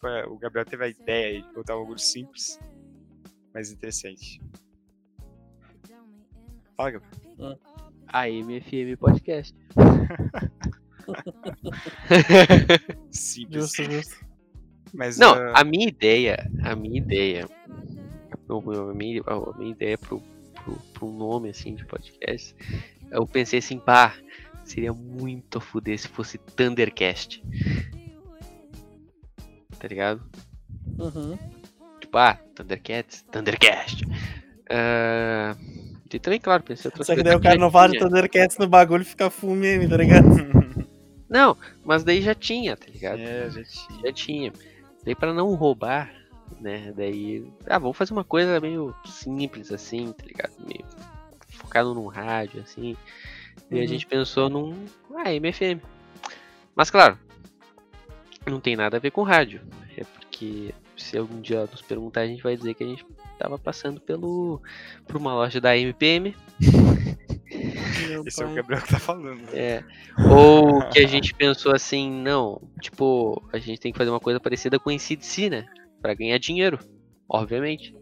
pra- o Gabriel teve a ideia de botar um bagulho simples, mas interessante. Fala, Gabriel. A MFM Podcast. Simples. Justo, justo. Mas, Não, ah, a minha ideia, a minha ideia, a minha, a minha ideia pro, pro, pro nome assim de podcast, eu pensei assim, pá, seria muito a fuder se fosse Thundercast. Tá ligado? Uhum. Tipo, ah, Thundercats, Thundercast. Ah, e também, claro, pensei outras Só que daí o cara já não fala de tinha. Thundercats no bagulho e fica full meme, tá ligado? Não, mas daí já tinha, tá ligado? é, gente. Já tinha. Daí pra não roubar, né? Daí. Ah, vamos fazer uma coisa meio simples assim, tá ligado? Meio focado num rádio, assim. E a Uhum. gente pensou num. Ah, MFM. Mas claro, não tem nada a ver com rádio. É porque se algum dia nos perguntar, a gente vai dizer que a gente tava passando pelo. por uma loja da MPM. Esse é o. Gabriel que tá falando. É. Ou que a gente pensou assim, não, tipo, a gente tem que fazer uma coisa parecida com o NCDC, né? Pra ganhar dinheiro, obviamente.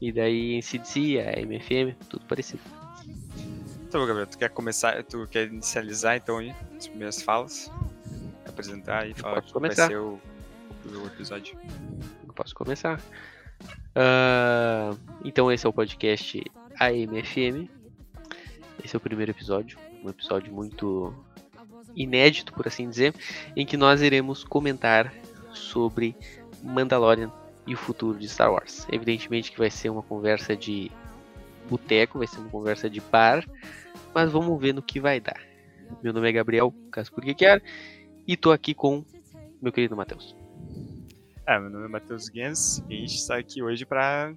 E daí NCDC, a MFM, tudo parecido. Então, Gabriel, tu quer começar, tu quer inicializar então aí as primeiras falas? Apresentar e falar começar. vai ser o, o episódio. Eu posso começar. Ah, então esse é o podcast AMFM. Esse é o primeiro episódio, um episódio muito inédito, por assim dizer, em que nós iremos comentar sobre Mandalorian e o futuro de Star Wars. Evidentemente que vai ser uma conversa de boteco, vai ser uma conversa de bar, mas vamos ver no que vai dar. Meu nome é Gabriel, caso por que quer, e tô aqui com meu querido Matheus. É, meu nome é Matheus Gens e a gente está aqui hoje para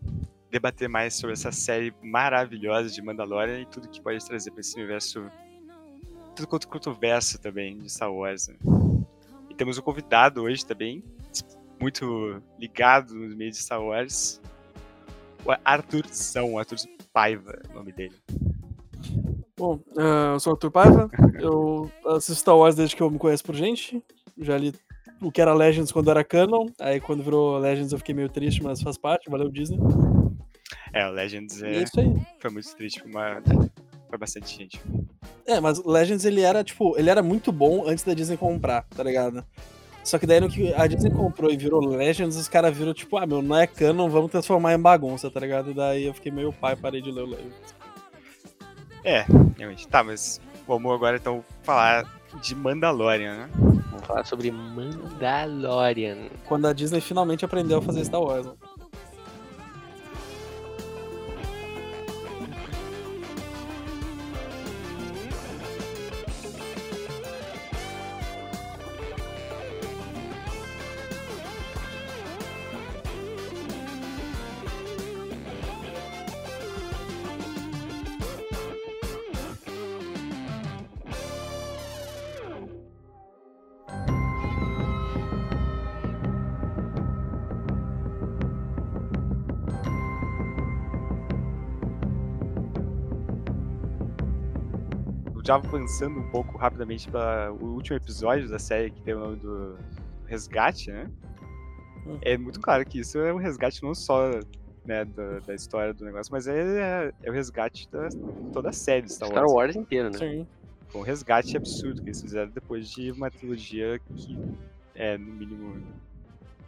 debater mais sobre essa série maravilhosa de Mandalorian e tudo que pode trazer para esse universo. Tudo quanto controverso também de Star Wars. Né? E temos um convidado hoje também, muito ligado no meio de Star Wars, o Arthurzão, Arthur Paiva, é o nome dele. Bom, ah, eu sou o Arthur Paiva, eu assisto Star Wars desde que eu me conheço por gente. Já li o que era Legends quando era canon, aí quando virou Legends eu fiquei meio triste, mas faz parte, valeu Disney. É, o Legends é, é isso aí. foi muito triste pra, uma, pra bastante gente. É, mas Legends ele era, tipo, ele era muito bom antes da Disney comprar, tá ligado? Só que daí no que a Disney comprou e virou Legends, os caras viram, tipo, ah, meu, não é canon, vamos transformar em bagunça, tá ligado? E daí eu fiquei meio pai, parei de ler o Legends. É, realmente. Tá, mas vamos agora então falar de Mandalorian, né? Vamos falar sobre Mandalorian. Quando a Disney finalmente aprendeu a fazer Star Wars. Né? Já avançando um pouco rapidamente para o último episódio da série que tem o nome do Resgate, né? Hum. É muito claro que isso é um resgate não só né, da, da história do negócio, mas é, é o resgate da toda a série de Star Wars. Star Wars inteiro, né? Sim. Foi um resgate absurdo que eles fizeram depois de uma trilogia que é, no mínimo,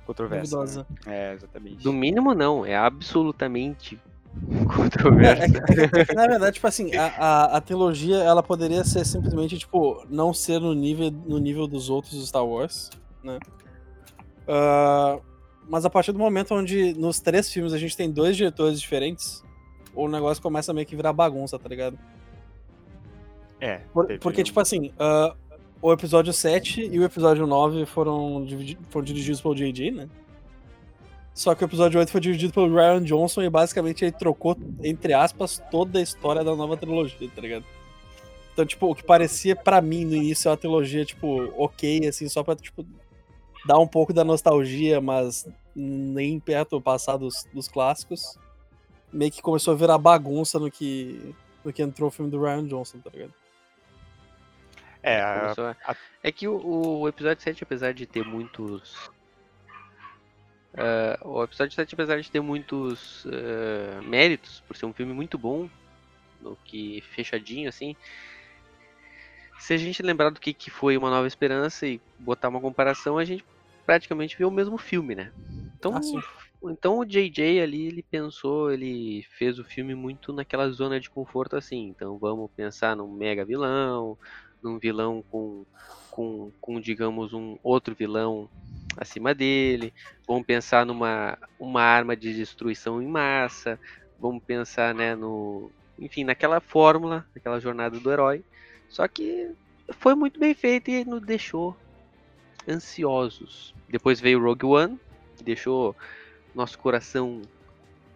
controversa. Né? É, exatamente. Do mínimo não, é absolutamente controverso. É, é que, na verdade, tipo assim, a, a, a trilogia ela poderia ser simplesmente, tipo, não ser no nível, no nível dos outros Star Wars, né? Ah, mas a partir do momento onde nos três filmes a gente tem dois diretores diferentes, o negócio começa a meio que virar bagunça, tá ligado? É, Por- porque, um- tipo assim, ah, o episódio 7 e o episódio 9 foram, dividi- foram dirigidos pelo J.J., né? Só que o episódio 8 foi dirigido pelo Ryan Johnson e basicamente ele trocou, entre aspas, toda a história da nova trilogia, tá ligado? Então, tipo, o que parecia pra mim no início uma trilogia, tipo, ok, assim, só pra, tipo, dar um pouco da nostalgia, mas nem perto do passado dos, dos clássicos, meio que começou a virar bagunça no que, no que entrou o filme do Ryan Johnson, tá ligado? É, a- É que o, o episódio 7, apesar de ter muitos Uh, o episódio 7, apesar de ter muitos uh, méritos, por ser um filme muito bom, no que fechadinho assim, se a gente lembrar do que, que foi Uma Nova Esperança e botar uma comparação, a gente praticamente vê o mesmo filme, né? Então, ah, então o JJ ali, ele pensou, ele fez o filme muito naquela zona de conforto assim. Então vamos pensar num mega vilão, num vilão com, com, com digamos, um outro vilão acima dele. Vamos pensar numa uma arma de destruição em massa. Vamos pensar, né, no, enfim, naquela fórmula, naquela jornada do herói. Só que foi muito bem feito e nos deixou ansiosos. Depois veio Rogue One, que deixou nosso coração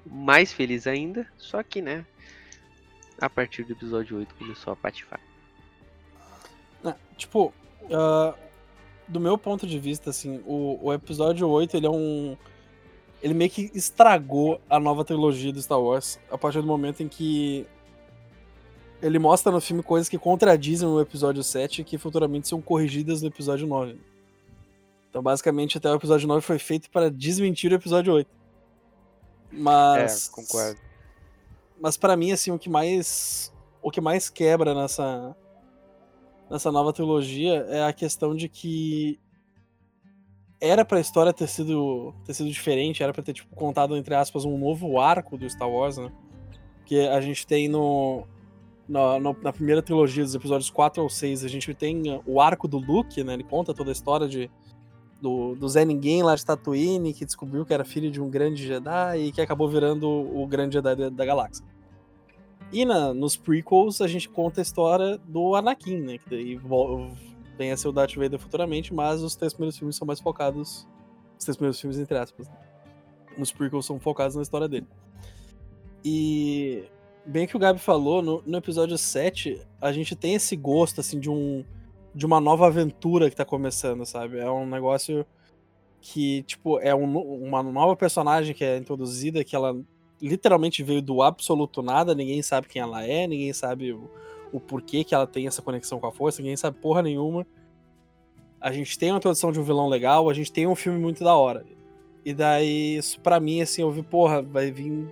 mais feliz ainda. Só que, né, a partir do episódio 8 começou a patifar. Tipo, uh, do meu ponto de vista, assim, o, o episódio 8 ele é um. Ele meio que estragou a nova trilogia do Star Wars a partir do momento em que ele mostra no filme coisas que contradizem o episódio 7 e que futuramente são corrigidas no episódio 9. Então, basicamente, até o episódio 9 foi feito para desmentir o episódio 8. Mas. É, concordo. Mas para mim, assim, o que mais. O que mais quebra nessa. Nessa nova trilogia é a questão de que. Era pra história ter sido, ter sido diferente, era pra ter, tipo, contado, entre aspas, um novo arco do Star Wars, né? Que a gente tem no, na, na, primeira trilogia, dos episódios 4 ou 6, a gente tem o arco do Luke, né? Ele conta toda a história de, do, do Zé Ninguém lá de Tatooine, que descobriu que era filho de um grande Jedi e que acabou virando o grande Jedi da, da galáxia. E na, nos prequels a gente conta a história do Anakin, né? Que daí vem a ser o Darth Vader futuramente, mas os três primeiros filmes são mais focados. Os três primeiros filmes, entre aspas. Né? Os prequels são focados na história dele. E. Bem que o Gabi falou, no, no episódio 7, a gente tem esse gosto, assim, de um de uma nova aventura que tá começando, sabe? É um negócio que, tipo, é um, uma nova personagem que é introduzida, que ela literalmente veio do absoluto nada, ninguém sabe quem ela é, ninguém sabe o, o porquê que ela tem essa conexão com a força, ninguém sabe porra nenhuma. A gente tem uma introdução de um vilão legal, a gente tem um filme muito da hora. E daí, isso pra mim, assim, eu vi, porra, vai vir.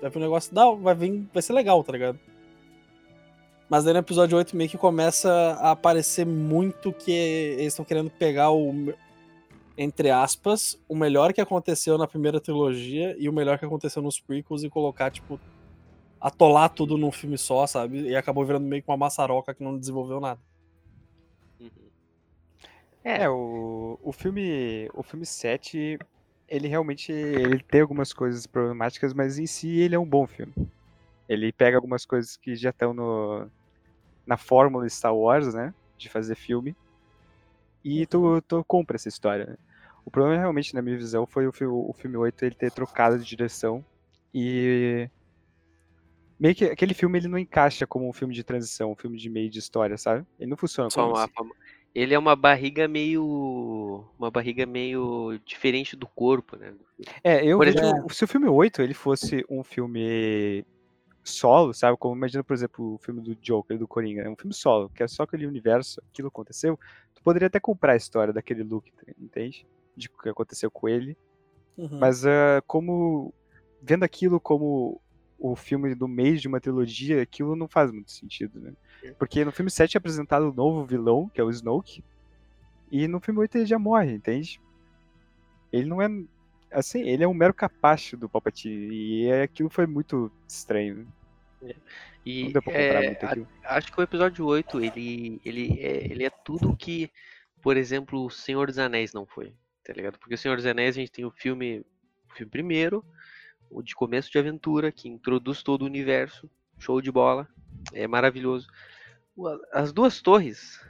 Vai vir um negócio da. Vai vir. Vai ser legal, tá ligado? Mas daí no episódio 8 meio que começa a aparecer muito que eles estão querendo pegar o. Entre aspas, o melhor que aconteceu na primeira trilogia e o melhor que aconteceu nos prequels e colocar, tipo, atolar tudo num filme só, sabe? E acabou virando meio que uma maçaroca que não desenvolveu nada. Uhum. É, o, o filme. O filme 7, ele realmente ele tem algumas coisas problemáticas, mas em si ele é um bom filme. Ele pega algumas coisas que já estão no, na fórmula Star Wars, né? De fazer filme. E tu, uhum. tu compra essa história, né? O problema realmente, na minha visão, foi o, o filme 8 ele ter trocado de direção e meio que aquele filme ele não encaixa como um filme de transição, um filme de meio de história, sabe? Ele não funciona Só como assim. Ele é uma barriga meio uma barriga meio diferente do corpo, né? É, eu Por exemplo, se o filme 8 ele fosse um filme solo, sabe? Como imagina, por exemplo, o filme do Joker, do Coringa, é um filme solo, que é só aquele universo, aquilo aconteceu, tu poderia até comprar a história daquele Luke, entende? De o que aconteceu com ele. Uhum. Mas uh, como vendo aquilo como o filme do mês de uma trilogia, aquilo não faz muito sentido, né? Porque no filme 7 é apresentado o um novo vilão, que é o Snoke, e no filme 8 ele já morre, entende? Ele não é assim, ele é um mero capacho do Palpatine, e aquilo foi muito estranho. É. E, não deu pra é, muito aquilo. Acho que o episódio 8, ele, ele, é, ele é tudo que, por exemplo, o Senhor dos Anéis não foi, tá ligado? Porque o Senhor dos Anéis a gente tem o filme, o filme primeiro, o de começo de aventura, que introduz todo o universo, show de bola, é maravilhoso. As duas torres,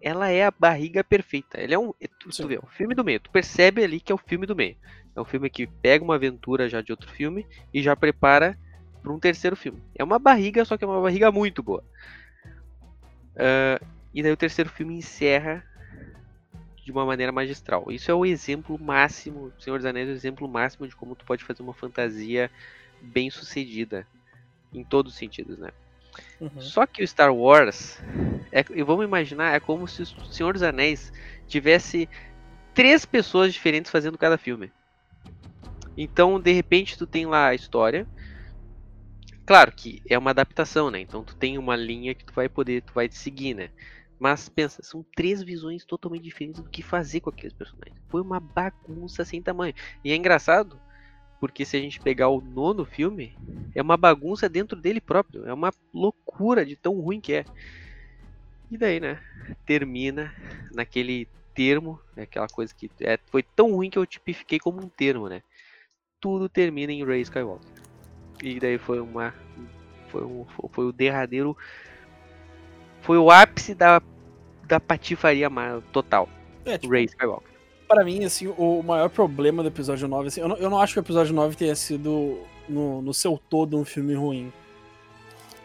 ela é a barriga perfeita. Ele é um. Tu, tu vê, o filme do meio. Tu percebe ali que é o filme do meio. É um filme que pega uma aventura já de outro filme e já prepara para um terceiro filme. É uma barriga, só que é uma barriga muito boa. Uh, e daí o terceiro filme encerra de uma maneira magistral. Isso é o exemplo máximo, Senhor dos Anéis é o exemplo máximo de como tu pode fazer uma fantasia bem sucedida. Em todos os sentidos, né? Uhum. Só que o Star Wars, é, vamos imaginar, é como se o Senhor dos Anéis tivesse três pessoas diferentes fazendo cada filme. Então, de repente, tu tem lá a história. Claro que é uma adaptação, né? Então tu tem uma linha que tu vai poder, tu vai seguir, né? Mas pensa, são três visões totalmente diferentes do que fazer com aqueles personagens. Foi uma bagunça sem tamanho. E é engraçado, porque se a gente pegar o nono filme, é uma bagunça dentro dele próprio. É uma loucura de tão ruim que é. E daí, né? Termina naquele termo, né, aquela coisa que é, foi tão ruim que eu tipifiquei como um termo, né? Tudo termina em Ray Skywalker. E daí foi uma. Foi, um, foi o derradeiro. Foi o ápice da, da patifaria total. É, tipo, Ray Skywalker. Para mim, assim, o maior problema do episódio 9, assim, eu não, eu não acho que o episódio 9 tenha sido, no, no seu todo, um filme ruim.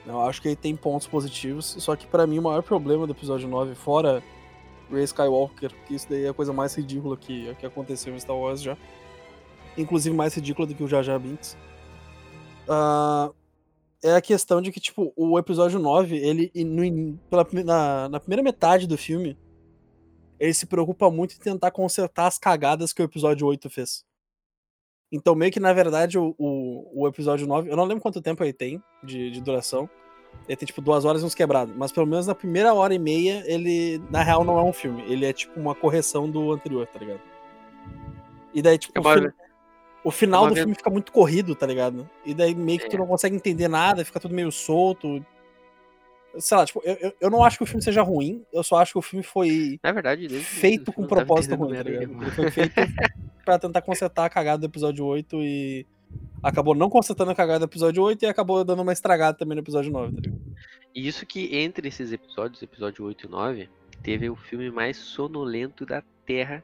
Eu acho que ele tem pontos positivos, só que para mim o maior problema do episódio 9, fora Ray Skywalker, que isso daí é a coisa mais ridícula que, que aconteceu em Star Wars já. Inclusive mais ridícula do que o Jar Jar Binks. Uh, é a questão de que, tipo, o episódio 9, ele, no, pela, na, na primeira metade do filme, ele se preocupa muito em tentar consertar as cagadas que o episódio 8 fez. Então, meio que, na verdade, o, o, o episódio 9, eu não lembro quanto tempo ele tem de, de duração, ele tem tipo duas horas e uns quebrados. Mas pelo menos na primeira hora e meia, ele, na real, não é um filme. Ele é tipo uma correção do anterior, tá ligado? E daí, tipo, o, fi o, final do filme fica muito corrido, tá ligado? E daí meio que é. tu não consegue entender nada, fica tudo meio solto. Sei lá, tipo, eu, eu não acho que o filme seja ruim, eu só acho que o filme foi Na verdade, feito com propósito ruim, tá ligado? Ele foi feito pra tentar consertar a cagada do episódio 8 e acabou não consertando a cagada do episódio 8 e acabou dando uma estragada também no episódio 9, tá ligado? E isso que entre esses episódios, episódio 8 e 9, teve o filme mais sonolento da Terra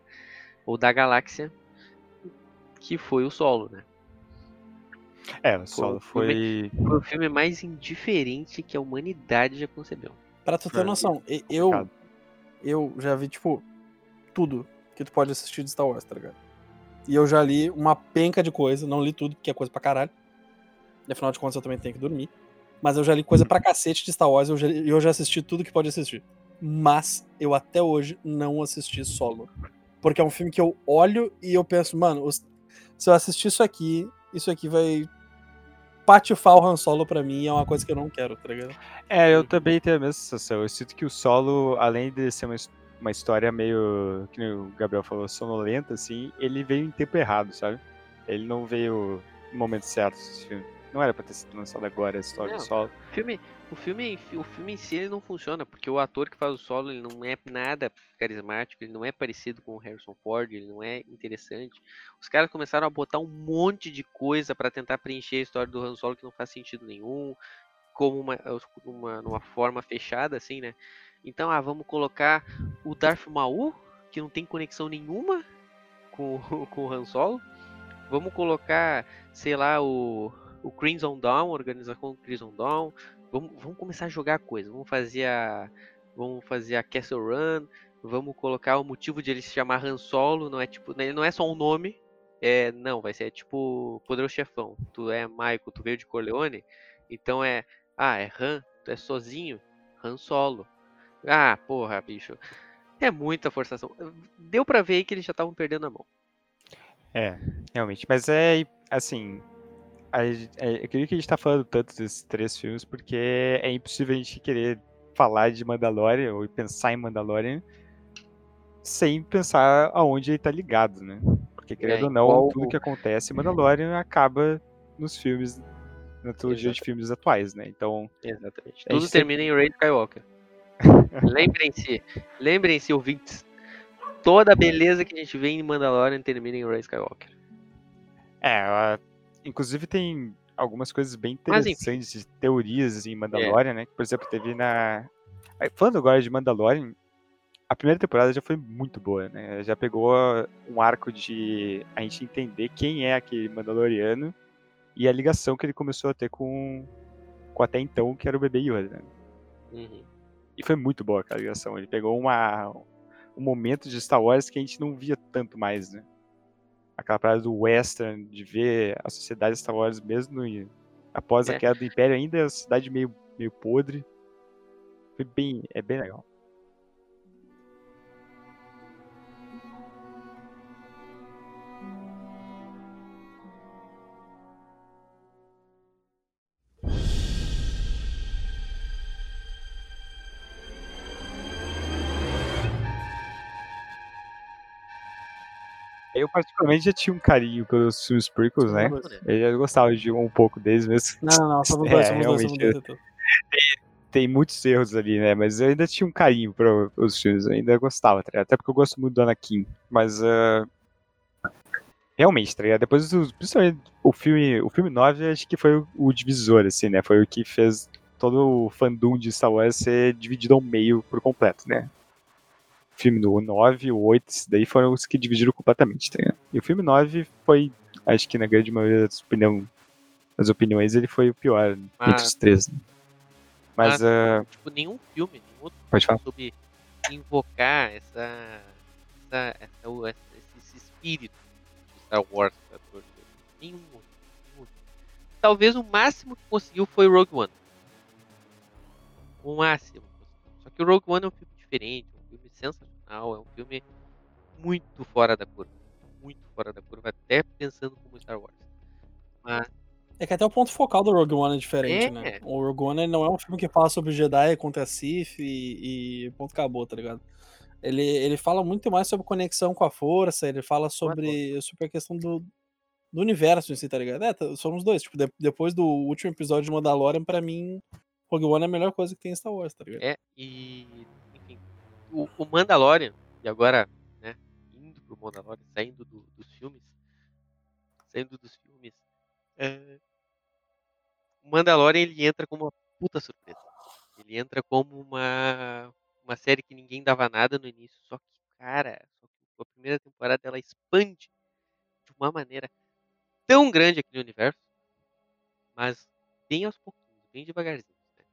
ou da galáxia, que foi o Solo, né? É, o Solo foi. Filme, foi o filme mais indiferente que a humanidade já concebeu. Pra tu ter noção, eu. Eu já vi, tipo, tudo que tu pode assistir de Star Wars, tá ligado? E eu já li uma penca de coisa, não li tudo, porque é coisa pra caralho. E afinal de contas eu também tenho que dormir. Mas eu já li coisa pra cacete de Star Wars e eu já, eu já assisti tudo que pode assistir. Mas eu até hoje não assisti solo. Porque é um filme que eu olho e eu penso, mano, se eu assistir isso aqui, isso aqui vai patifar o Han Solo pra mim é uma coisa que eu não quero, tá ligado? É, eu também tenho a mesma sensação. Eu sinto que o solo, além de ser uma uma história meio, que o Gabriel falou, sonolenta, assim, ele veio em tempo errado, sabe? Ele não veio no momento certo, esse filme. Não era pra ter sido lançado agora a história não, do solo. Filme, o, filme, o filme em si ele não funciona, porque o ator que faz o solo ele não é nada carismático, ele não é parecido com o Harrison Ford, ele não é interessante. Os caras começaram a botar um monte de coisa para tentar preencher a história do Han Solo que não faz sentido nenhum, como uma, uma, forma fechada, assim, né? Então, ah, vamos colocar o Darth Maul, que não tem conexão nenhuma com, com o Han Solo. Vamos colocar, sei lá, o, o Crimson Dawn, organização Crimson Dawn. Vamos, vamos começar a jogar coisa. Vamos fazer a, vamos fazer a Castle Run. Vamos colocar o motivo de ele se chamar Han Solo. Não é tipo, ele não é só um nome. É, não, vai ser tipo Poderoso Chefão. Tu é Michael, tu veio de Corleone. Então é, ah, é Han, tu é sozinho, Han Solo. Ah, porra, bicho. É muita forçação. Deu para ver que eles já estavam perdendo a mão. É, realmente. Mas é assim. É, eu queria que a gente tá falando tanto desses três filmes porque é impossível a gente querer falar de Mandalorian ou pensar em Mandalorian sem pensar aonde ele tá ligado, né? Porque querendo é, ou não, tudo que acontece em Mandalorian acaba nos filmes, na trilogia de filmes atuais, né? Então. Exatamente. Tudo termina sempre... em Ray Skywalker. lembrem-se, lembrem-se, ouvintes. Toda a beleza que a gente vê em Mandalorian termina em Ray Skywalker. É, inclusive tem algumas coisas bem interessantes de teorias em Mandalorian, é. né? Por exemplo, teve na. Falando agora de Mandalorian, a primeira temporada já foi muito boa, né? Já pegou um arco de a gente entender quem é aquele Mandaloriano e a ligação que ele começou a ter com, com até então que era o bebê Yoda. Né? Uhum. E foi muito boa aquela ligação. Ele pegou uma, um momento de Star Wars que a gente não via tanto mais, né? Aquela parada do western, de ver a sociedade Star Wars mesmo no, após é. a queda do Império, ainda é a cidade meio, meio podre. Foi bem, é bem legal. Eu, particularmente, já tinha um carinho pelos filmes prequels, né? Eu já gostava de um pouco deles mesmo. Não, não, não, somos dois, É, somos dois, dois. realmente. Tem muitos erros ali, né? Mas eu ainda tinha um carinho para os filmes, eu ainda gostava, tá? Até porque eu gosto muito do Anakin. Mas. ah, Realmente, tá ligado? Depois do. Principalmente o filme, o filme 9, acho que foi o, o divisor, assim, né? Foi o que fez todo o fandom de Star Wars ser dividido ao meio por completo, né? Filme do 9, o 8, esses daí foram os que dividiram completamente, tá ligado? E o filme 9 foi, acho que na grande maioria das, opinião, das opiniões, ele foi o pior entre Mas- os três. né? Mas, ah, tipo, nenhum filme, nenhum outro pode falar. sobre invocar essa, essa, essa- esse, espírito de Star Wars torcer. Nenhum nenhum. Talvez o máximo que conseguiu foi Rogue One. O máximo. Só que o Rogue One é um filme diferente, sensacional, é um filme muito fora da curva. Muito fora da curva, até pensando como Star Wars. Mas É que até o ponto focal do Rogue One é diferente, É. né? O Rogue One não é um filme que fala sobre Jedi contra Sith e, e ponto acabou, tá ligado? Ele, ele fala muito mais sobre conexão com a força, ele fala sobre, sobre a questão do, do universo em si, tá ligado? É, tá- somos dois. Tipo, de- depois do último episódio de Mandalorian, pra mim, Rogue One é a melhor coisa que tem em Star Wars, tá ligado? É, e o, o Mandalorian, e agora, né, indo pro Mandalorian, saindo do- dos filmes, saindo dos filmes, é, o Mandalorian ele entra como uma puta surpresa. Ele entra como uma, uma série que ninguém dava nada no início, só que, cara, só que a primeira temporada ela expande de uma maneira tão grande aquele universo, mas bem aos pouquinhos, bem devagarzinho. Né?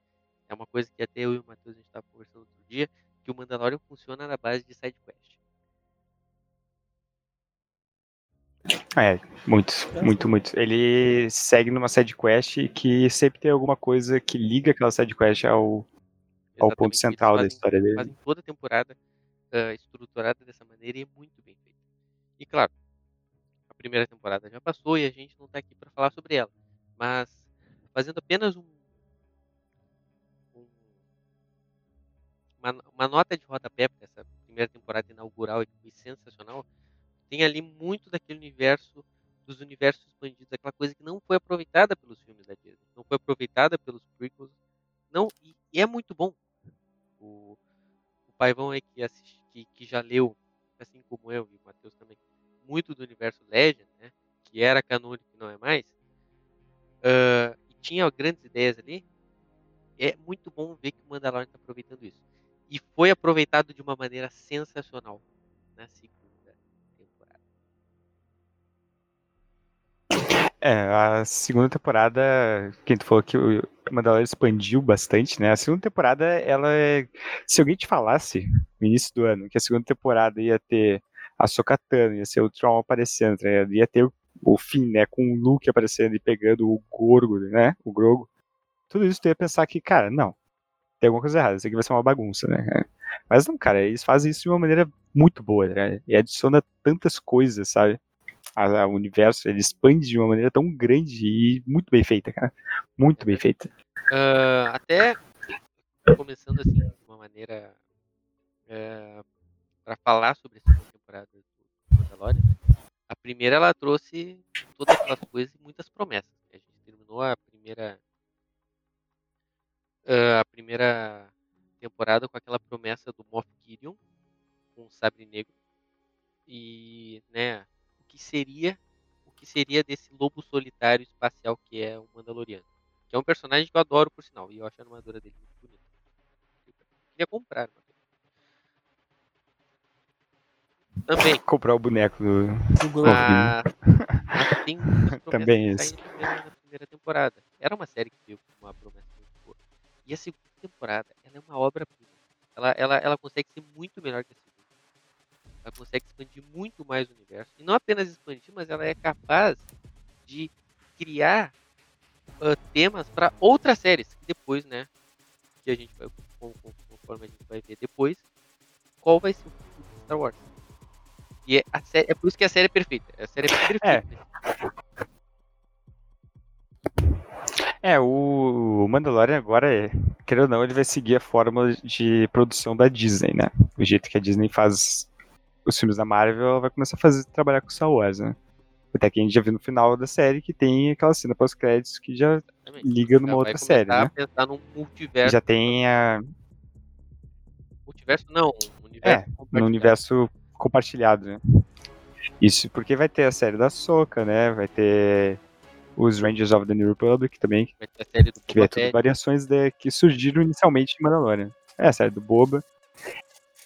É uma coisa que até eu e o Matheus a gente estava conversando outro dia, que o Mandalorian funciona na base de side quest. É, muito, muito, muito. Ele segue numa side quest que sempre tem alguma coisa que liga aquela side quest ao, ao ponto Exatamente, central da história dele. Fazem toda a temporada ah, estruturada dessa maneira e é muito bem feita. E claro, a primeira temporada já passou e a gente não está aqui para falar sobre ela. Mas fazendo apenas um- uma, uma nota de rodapé para essa primeira temporada inaugural foi sensacional, tem ali muito daquele universo dos universos expandidos, aquela coisa que não foi aproveitada pelos filmes da Disney, não foi aproveitada pelos prequels, não e, e é muito bom. O, o Paivão aí que, assiste, que, que já leu, assim como eu e o Matheus também, muito do universo Legend, né, que era canônico e não é mais, ah, e tinha grandes ideias ali, é muito bom ver que o Mandalorian está aproveitando isso. E foi aproveitado de uma maneira sensacional na segunda temporada. É, a segunda temporada, quem tu falou que o Mandalorian expandiu bastante, né? A segunda temporada, ela é... Se alguém te falasse no início do ano que a segunda temporada ia ter a Sokatano, ia ser o Tron aparecendo, ligado? ia ter o fim, né? Com o Luke aparecendo e pegando o Gorgo, né? O Grogo. Tudo isso tu ia pensar que, cara, não. Tem alguma coisa errada, isso aqui vai ser uma bagunça, né? Mas não, cara, eles fazem isso de uma maneira muito boa, né? E adiciona tantas coisas, sabe? o universo, ele expande de uma maneira tão grande e muito bem feita, cara. Muito bem feita. Ah, até começando assim de uma maneira para falar sobre a segunda temporada do Mandalorian, né? a primeira ela trouxe todas aquelas coisas e muitas promessas. né? A gente terminou a primeira ah, a primeira temporada com aquela promessa do Moff Gideon com o sabre negro e né o que seria o que seria desse lobo solitário espacial que é o Mandaloriano que é um personagem que eu adoro por sinal e eu acho a armadura dele muito bonita queria comprar armadura. também Comprar o boneco do. Do mas, mas promessas Também isso. na primeira, na primeira temporada. Era uma série que veio com uma promessa. E a segunda temporada, ela é uma obra-prima. Ela, ela, ela consegue ser muito melhor que a segunda. Ela consegue expandir muito mais o universo. E não apenas expandir, mas ela é capaz de criar ah, temas para outras séries. Que depois, né? Que a gente vai, conforme a gente vai ver depois, qual vai ser o futuro de Star Wars. E é, série, é por isso que a série é perfeita. A série é perfeita. É, o Mandalorian agora, é, querendo ou não, ele vai seguir a fórmula de produção da Disney, né? O jeito que a Disney faz os filmes da Marvel, ela vai começar a fazer, trabalhar com Star Wars, né? Até que a gente já viu no final da série que tem aquela cena pós-créditos que já Exatamente. liga numa Já outra série, né? pensar num multiverso. Já tem a, Multiverso não, um universo É, no universo compartilhado, né? Isso porque vai ter a série da Soca, né? Vai ter os Rangers of the New Republic também, do que é tudo variações de, que surgiram inicialmente em Mandalorian. É, a série do Boba.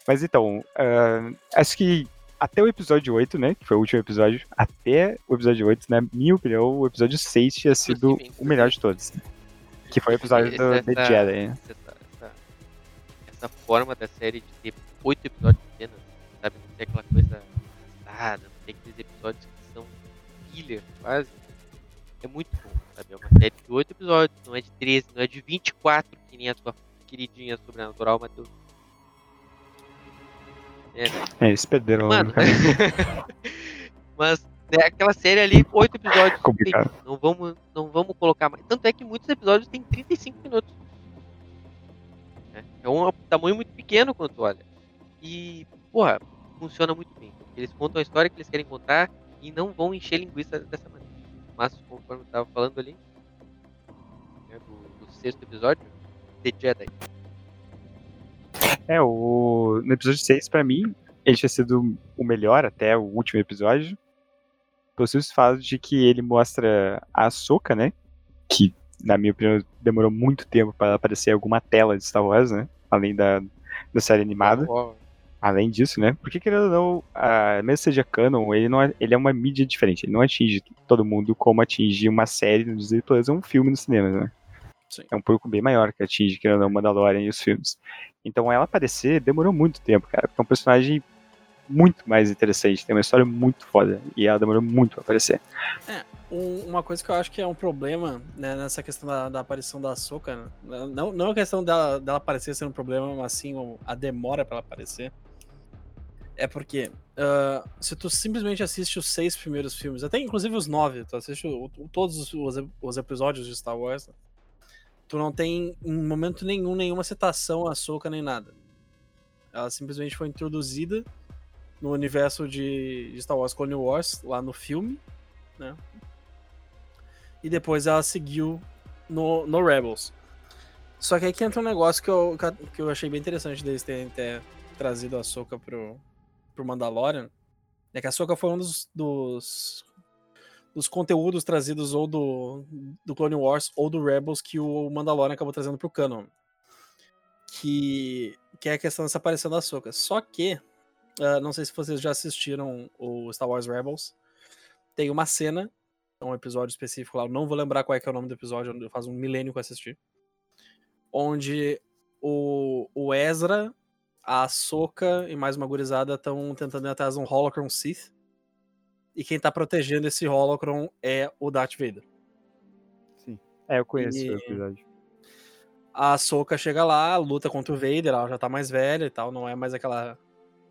Mas então, ah, acho que até o episódio 8, né? Que foi o último episódio, até o episódio 8, na minha opinião, o episódio 6 tinha sido o melhor de todos. Que foi o episódio do Essa- The Jedi, né? Essa, essa- essa forma da série de ter oito episódios apenas, sabe? Não ter aquela coisa arrastada, não ter aqueles episódios que são filler, quase. É muito bom, sabe? É uma série de oito episódios, não é de 13, não é de 24, que nem a tua queridinha sobrenatural, Matheus. É, né? É, eles perderam Mano, cara. mas é aquela série ali, oito episódios. Complicado. feito. Não vamos, não vamos colocar mais. Tanto é que muitos episódios têm 35 minutos. É, é um tamanho muito pequeno quando tu olha. E, porra, funciona muito bem. Eles contam a história que eles querem contar e não vão encher linguiça dessa maneira. Mas, conforme eu tava falando ali, né, do, do sexto episódio, The Jedi. É, o... no episódio 6, pra mim, ele tinha sido o melhor até o último episódio. Pelo simples fato de que ele mostra a Ahsoka, né? Que, na minha opinião, demorou muito tempo para aparecer alguma tela de Star Wars, né? Além da, da série animada. Ó, Além disso, né? Porque, querendo ou não, a, mesmo seja canon, ele, não é, ele é uma mídia diferente. Ele não atinge todo mundo como atinge uma série no Disney Plus ou um filme no cinema, né? Sim. É um público bem maior que atinge, querendo ou não, Mandalorian e os filmes. Então ela aparecer demorou muito tempo, cara. Porque é um personagem muito mais interessante, tem uma história muito foda. E ela demorou muito pra aparecer. Um- uma coisa que eu acho que é um problema né, nessa questão da, da aparição da Ahsoka, né? não, não a questão dela, dela aparecer ser um problema, mas sim a demora pra ela aparecer. É porque ah, se tu simplesmente assiste os seis primeiros filmes, até inclusive os nove, tu assiste o- todos os, os, os episódios de Star Wars, né, tu não tem em momento nenhum nenhuma citação a Ahsoka nem nada. Ela simplesmente foi introduzida no universo de, de Star Wars Clone Wars, lá no filme, né? E depois ela seguiu no, no Rebels. Só que aí que entra um negócio que eu, que eu achei bem interessante deles terem ter trazido a Soca pro, pro Mandalorian. É que a Soca foi um dos, dos, dos conteúdos trazidos ou do, do Clone Wars ou do Rebels que o Mandalorian acabou trazendo pro canon. Que, que é a questão dessa aparição da Soca. Só que, ah, não sei se vocês já assistiram o Star Wars Rebels, tem uma cena um episódio específico lá, não vou lembrar qual é que é o nome do episódio, faz um milênio que eu assisti. Onde o, o Ezra, a Soka e mais uma gurizada estão tentando ir atrás de um Holocron Sith. E quem tá protegendo esse Holocron é o Darth Vader. É, eu conheço E- o episódio. A Soka chega lá, luta contra o Vader, ela já tá mais velha e tal, não é mais aquela,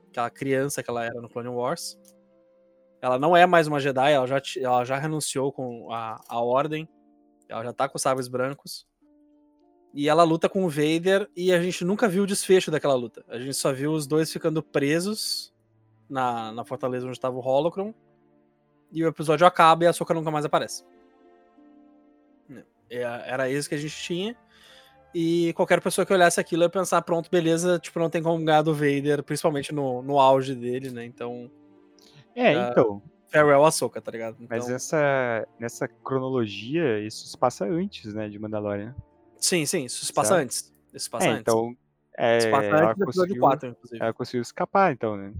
aquela criança que ela era no Clone Wars. Ela não é mais uma Jedi, ela já, ela já renunciou com a, a Ordem, ela já tá com os sabres brancos. E ela luta com o Vader e a gente nunca viu o desfecho daquela luta. A gente só viu os dois ficando presos na, na fortaleza onde estava o Holocron. E o episódio acaba e a Soka nunca mais aparece. É, Era isso que a gente tinha. E qualquer pessoa que olhasse aquilo ia pensar, pronto, beleza, tipo, não tem como ganhar do Vader, principalmente no, no auge dele, né? Então, É, Ah, então. farewell Ahsoka, tá ligado? Mas Então, essa, nessa cronologia, isso se passa antes, né, de Mandalorian. Sim, sim, isso se passa Certo. antes. Isso se passa É, então. É, isso se passa ela, antes do episódio conseguiu, 4, inclusive. ela conseguiu escapar, então, né?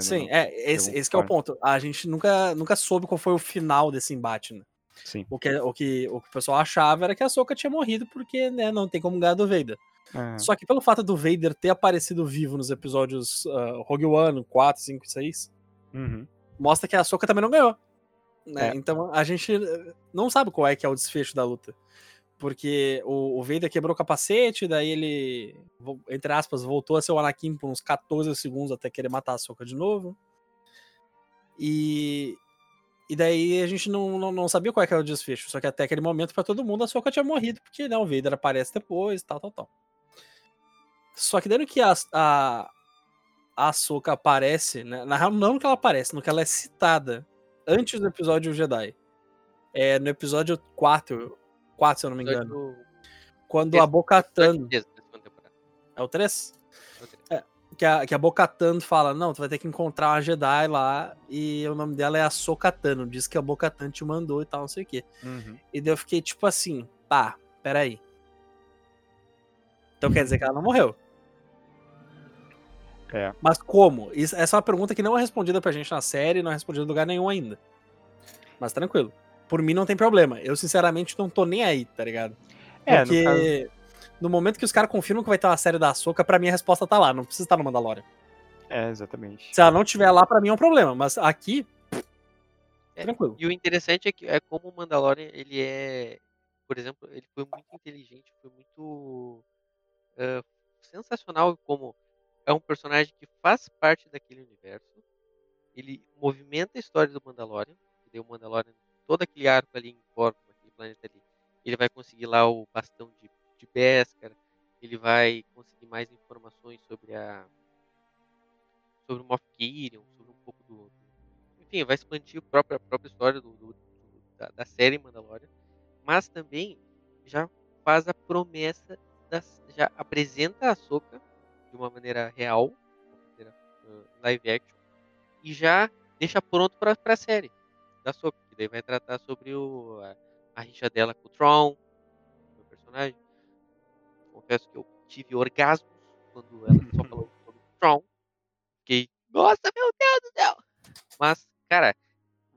Sim, é, esse, esse que é o ponto. A gente nunca, nunca soube qual foi o final desse embate, né? Sim. O que, o, que, o que o pessoal achava era que a Ahsoka tinha morrido porque, né, não tem como ganhar do Vader. Ah, Só que pelo fato do Vader ter aparecido vivo nos episódios ah, Rogue One, 4, 5 e 6, uhum. mostra que a Ahsoka também não ganhou. né? É. Então a gente eh, não sabe qual é que é o desfecho da luta. Porque o, o Vader quebrou o capacete, daí ele, entre aspas, voltou a ser o Anakin por uns 14 segundos até querer matar a Ahsoka de novo. E, e daí a gente não, não, não sabia qual é era o desfecho. Só que até aquele momento, pra todo mundo, a Ahsoka tinha morrido, porque né, o Vader aparece depois, tal, tal, tal. Só que dando que a, a, a Ahsoka aparece, né? na real, não que ela aparece, no que ela é citada antes do episódio Jedi. É, no episódio 4, 4, se eu não me engano. Episódio Quando três- a temporada. É o 3? É o três. É, que a, que a Bo-Katan fala, não, tu vai ter que encontrar uma Jedi lá, e o nome dela é Ahsoka Tano, diz que a Bo-Katan te mandou e tal, não sei o quê. Uhum. E daí eu fiquei tipo assim, tá, peraí. Então quer dizer que ela não morreu. É. Mas como? Isso, essa é uma pergunta que não é respondida pra gente na série, não é respondida em lugar nenhum ainda. Mas tranquilo. Por mim não tem problema. Eu, sinceramente, não tô nem aí, tá ligado? É, no Porque no, momento que os caras confirmam que vai ter uma série da Ahsoka, pra mim a resposta tá lá. Não precisa estar no Mandalorian. É, exatamente. Se ela não tiver lá, pra mim é um problema. Mas aqui, É, tranquilo. E o interessante é que é como o Mandalorian, ele é, por exemplo, ele foi muito inteligente, foi muito ah, sensacional como é um personagem que faz parte daquele universo. Ele movimenta a história do Mandalorian, que deu o Mandalorian todo aquele arco ali em Corvo, naquele planeta ali. Ele vai conseguir lá o bastão de, de Beskar, ele vai conseguir mais informações sobre a sobre o Moff Gideon, sobre um pouco do, enfim, vai expandir a própria, a própria história do, do- da, da série Mandalorian, mas também já faz a promessa, das, já apresenta a Soka de uma maneira real, uma maneira ah, live action, e já deixa pronto para a série da Soka, que daí vai tratar sobre o, a, a rixa dela com o Tron, meu personagem. Confesso que eu tive orgasmos quando ela só falou sobre o Tron. Fiquei, nossa, meu Deus do céu! Mas, cara,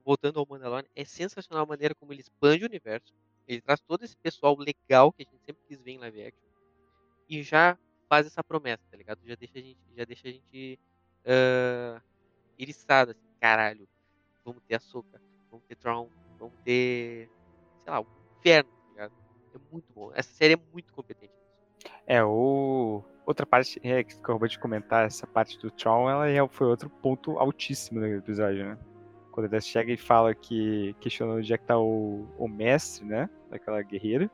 voltando ao Mandalorian, é sensacional a maneira como ele expande o universo. Ele traz todo esse pessoal legal que a gente sempre quis ver em live action. E já faz essa promessa, tá ligado? Já deixa a gente, já deixa a gente ah, eriçado, assim, caralho. Vamos ter a Vamos ter Tron, vamos ter, sei lá, o inferno, tá ligado? É muito bom. Essa série é muito competente. É, o... outra parte é, que acabou de comentar, essa parte do Tron, ela é- foi outro ponto altíssimo do episódio, né? Quando ele chega e fala que questiona onde é que tá o, o mestre, né? Daquela guerreira,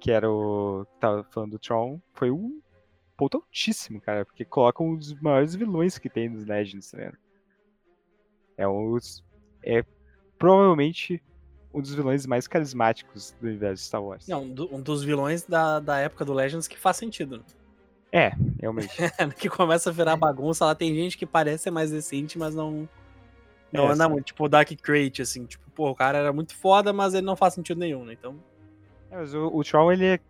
que era o. que tava falando do Tron, foi um ponto altíssimo, cara, porque coloca um dos maiores vilões que tem nos Legends, né? É um. É provavelmente um dos vilões mais carismáticos do universo de Star Wars. Não, um do- um dos vilões da, da época do Legends que faz sentido. né? É, realmente. que começa a virar bagunça, lá tem gente que parece ser mais decente, mas não. Não É, anda muito. Tipo o Dark Crate, assim. Tipo, pô, o cara era muito foda, mas ele não faz sentido nenhum, né? Então. É, mas o, o Tron, ele é,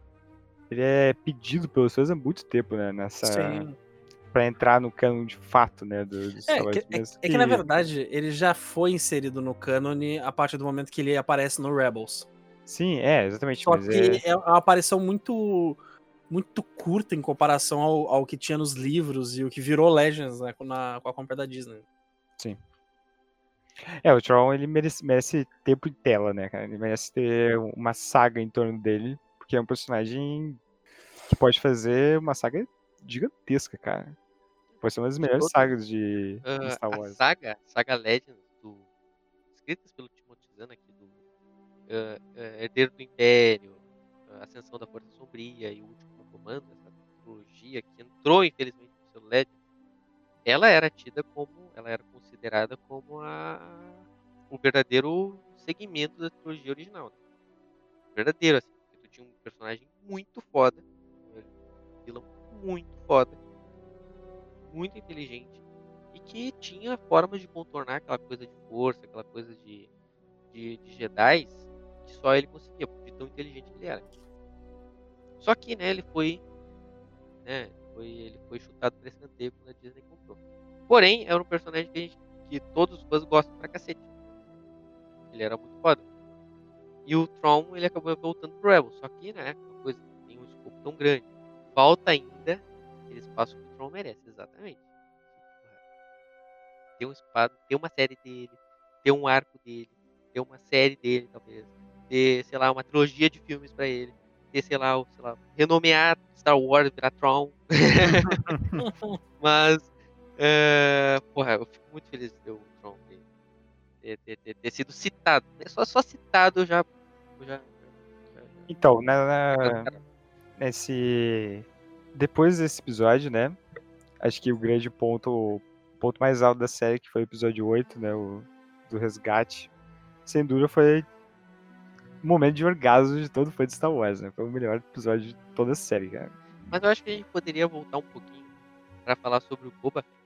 ele é pedido pelos fãs há muito tempo, né? Nessa, Sim. Pra entrar no canon de fato, né? Do, do Star É, que, é- é que, na verdade ele já foi inserido no cânone a partir do momento que ele aparece no Rebels. Sim, é, exatamente. Só que é, é uma aparição muito muito curta em comparação ao, ao que tinha nos livros e o que virou Legends né, com, na- com a compra da Disney. é, o Tron, ele merece, merece tempo de tela, né, cara? Ele merece ter uma saga em torno dele, porque é um personagem que pode fazer uma saga gigantesca, cara. Pode ser uma das melhores sagas de, de Ah, Star a Wars. saga, saga Legends, do, escritas pelo Timothy Zahn aqui, do ah, ah, Herdeiro do Império, Ascensão da Força Sombria e o Último Comando, essa trilogia que entrou, infelizmente, no seu Legends, ela era tida como, ela era considerada como a, o verdadeiro segmento da trilogia original. né? Verdadeiro, assim, porque tu tinha um personagem muito foda, muito foda, muito inteligente e que tinha formas de contornar aquela coisa de força, aquela coisa de, de, de Jedi que só ele conseguia, de tão inteligente que ele era. Só que, né, ele foi, né, foi ele foi chutado para escanteio quando a Disney comprou. Porém, era um personagem que, gente, que todos os fãs gostam pra cacete. Ele era muito foda. E o Tron, ele acabou voltando pro Rebel. Só que, né, uma coisa tem um escopo tão grande. Falta ainda aquele espaço que o Tron merece, exatamente. Ter um espaço, ter uma série dele, ter um arco dele, ter uma série dele, talvez. Ter, sei lá, uma trilogia de filmes pra ele. Ter, sei lá, sei lá, renomear Star Wars, virar Tron. Mas, é, porra, eu fico muito feliz de ter o Tron ter, ter, ter, ter sido citado. né? Só, só citado eu já. Eu já, já, já, Então, na, na- já- nesse. Depois desse episódio, né? acho que o grande ponto, o ponto mais alto da série, que foi o episódio 8, né? O, do resgate. Sem dúvida foi o momento de orgasmo de todo fã de Star Wars, né? Foi o melhor episódio de toda a série, cara. Mas eu acho que a gente poderia voltar um pouquinho pra falar sobre o Boba Fett.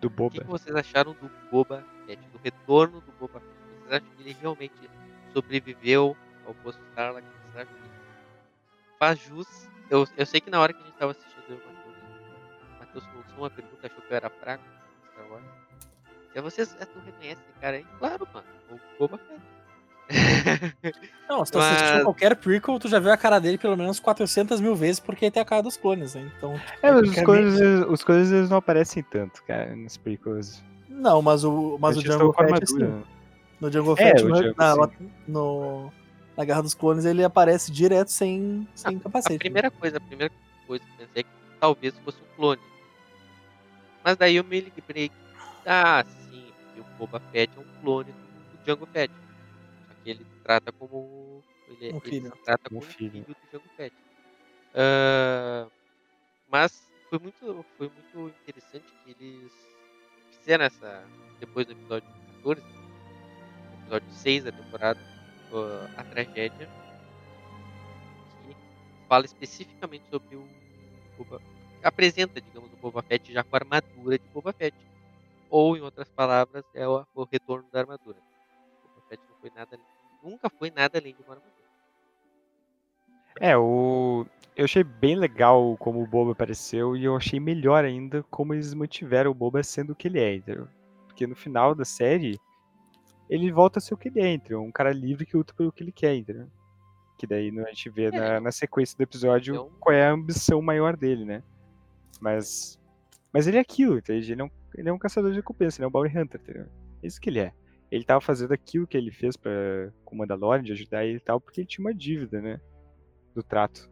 Do O que, Boba. que vocês acharam do Boba Fett, do retorno do Boba Fett? Vocês acham que ele realmente sobreviveu ao posto Starla? Vocês acham que faz jus? Eu, eu sei que na hora que a gente tava assistindo, eu o Matheus, o Matheus lançou uma pergunta, achou que eu era fraco em Star Wars. Se vocês é, tu reconhece esse cara aí? Claro, mano, o Boba Fett. Não, se tu Mas- assistiu qualquer prequel, tu já viu a cara dele pelo menos 400 mil vezes, porque tem a cara dos clones, né? Então. É, mas os eles- os coisas eles não aparecem tanto, cara, nos prequels. Não, mas o, mas o com Fett? No Django É, Fett, o no- Django, na, no- na Guerra dos Clones, ele aparece direto sem, sem A capacete. né? primeira coisa, a primeira coisa que eu pensei é que talvez fosse um clone. Mas daí eu me lembrei que, ah, sim, o Boba Fett é um clone do Django Fett. Só que ele trata como. Ele, Um ele filho. se trata Um como um filho. filho do Django Fett. Ah, mas foi muito, foi muito interessante que eles fizeram essa. Depois do episódio 14, no episódio 6 da temporada, ah, a tragédia que fala especificamente sobre o Boba, apresenta, digamos, o Boba Fett já com a armadura de Boba Fett. Ou, em outras palavras, é o, o retorno da armadura. O Boba Fett não foi nada, nunca foi nada além de uma armadura. É, o... eu achei bem legal como o Boba apareceu e eu achei melhor ainda como eles mantiveram o Boba sendo o que ele é, entendeu? Porque no final da série, ele volta a ser o que ele é, entendeu? Um cara livre que luta pelo que ele quer, entendeu? Que daí a gente vê na, na sequência do episódio Então- qual é a ambição maior dele, né? Mas, mas ele é aquilo, entende? Ele é um, ele é um caçador de recompensa, ele é um bounty hunter, entendeu? É isso que ele é. Ele tava fazendo aquilo que ele fez pra, com o Mandalorian, de ajudar ele e tal, porque ele tinha uma dívida, né? Do trato.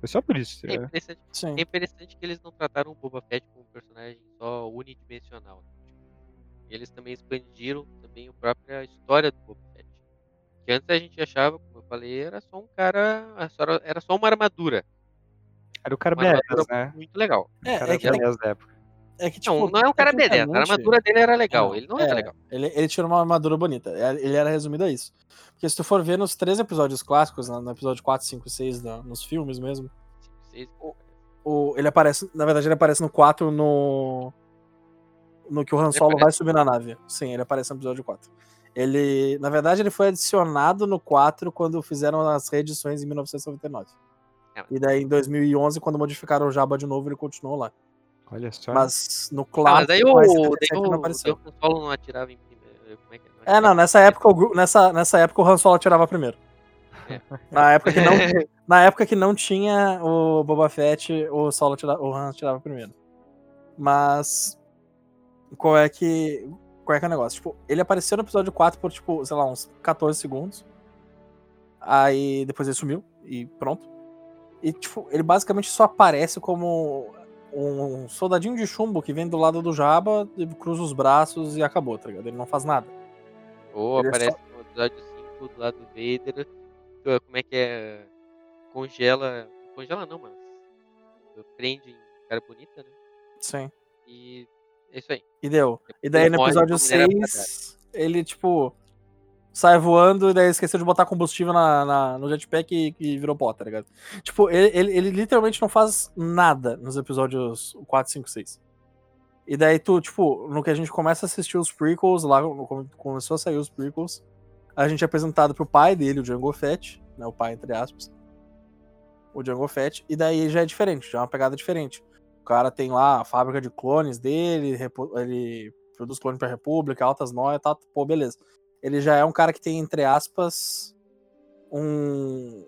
Foi só por isso, É entendeu? interessante, é interessante que eles não trataram o Boba Fett como um personagem só unidimensional. né? Eles também expandiram também a própria história do Boba Fett. Que antes a gente achava, como eu falei, era só um cara. Era só uma armadura. Era o cara Uma B10, armadura né? muito legal. O cara É, é que, B10 da época. é que, tipo, não, não é um cara B10. A armadura dele era legal. Ele não era é. legal. Ele, ele tinha uma armadura bonita. é, Ele era resumido a isso. Porque se tu for ver nos três episódios clássicos, no episódio 4, 5 e 6, da- nos filmes mesmo, Cinco, seis, o, ele aparece. Na verdade, ele aparece no 4 no. No que o Han Solo vai subir na nave. Sim, ele aparece no episódio 4. Ele. Na verdade, ele foi adicionado no 4 quando fizeram as reedições em 1999. É, mas- E daí em 2011, quando modificaram o Jabba de novo, ele continuou lá. Olha só. Mas no Ah, clássico. mas daí o, mais daí o, não daí apareceu. o Han Solo não atirava em primeiro. Como é que É, não, nessa época, o, nessa, nessa época o Han Solo atirava primeiro. É. Na época que não, na época que não tinha o Boba Fett, o Solo atirava, o Han atirava primeiro. Mas qual é que qual é que é o negócio? Tipo, ele apareceu no episódio 4 por tipo, sei lá, uns 14 segundos. Aí depois ele sumiu e pronto. E tipo, ele basicamente só aparece como um soldadinho de chumbo que vem do lado do Jabba, cruza os braços e acabou, tá ligado? Ele não faz nada. Ou Ele é aparece no episódio 5 do lado do Vader. Como é que é? Congela. Congela não, mas. Prende em carbonita, né? Sim. E isso aí. E deu. E daí no episódio de uma maneira 6, ele, tipo, sai voando e daí esqueceu de botar combustível na, na- no jetpack e, e virou pó, tá ligado? Tipo, ele, ele, ele literalmente não faz nada nos episódios 4, 5, 6. E daí tu, tipo, no que a gente começa a assistir os prequels, lá quando começou a sair os prequels, a gente é apresentado pro pai dele, o Django Fett, né, o pai entre aspas, o Django Fett, e daí já é diferente, já é uma pegada diferente. O cara tem lá a fábrica de clones dele, ele produz clone pra República, altas noias e tal, pô, beleza. Ele já é um cara que tem, entre aspas, um.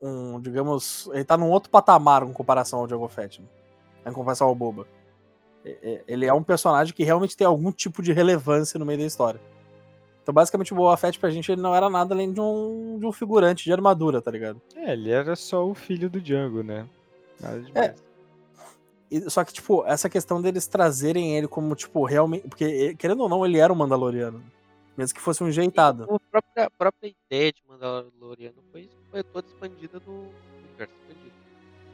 Um, digamos. Ele tá num outro patamar em comparação ao Django Fett, né? em comparação ao Boba. Ele é um personagem que realmente tem algum tipo de relevância no meio da história. Então, basicamente, o Boba Fett pra gente ele não era nada além de um, de um figurante de armadura, tá ligado? É, ele era só o filho do Django, né? Nada demais. E- só que, tipo, essa questão deles trazerem ele como, tipo, realmente. Porque, querendo ou não, ele era um Mandaloriano. Mesmo que fosse um jeitado. A própria, a própria ideia de Mandaloriano foi, foi toda expandida no universo expandido.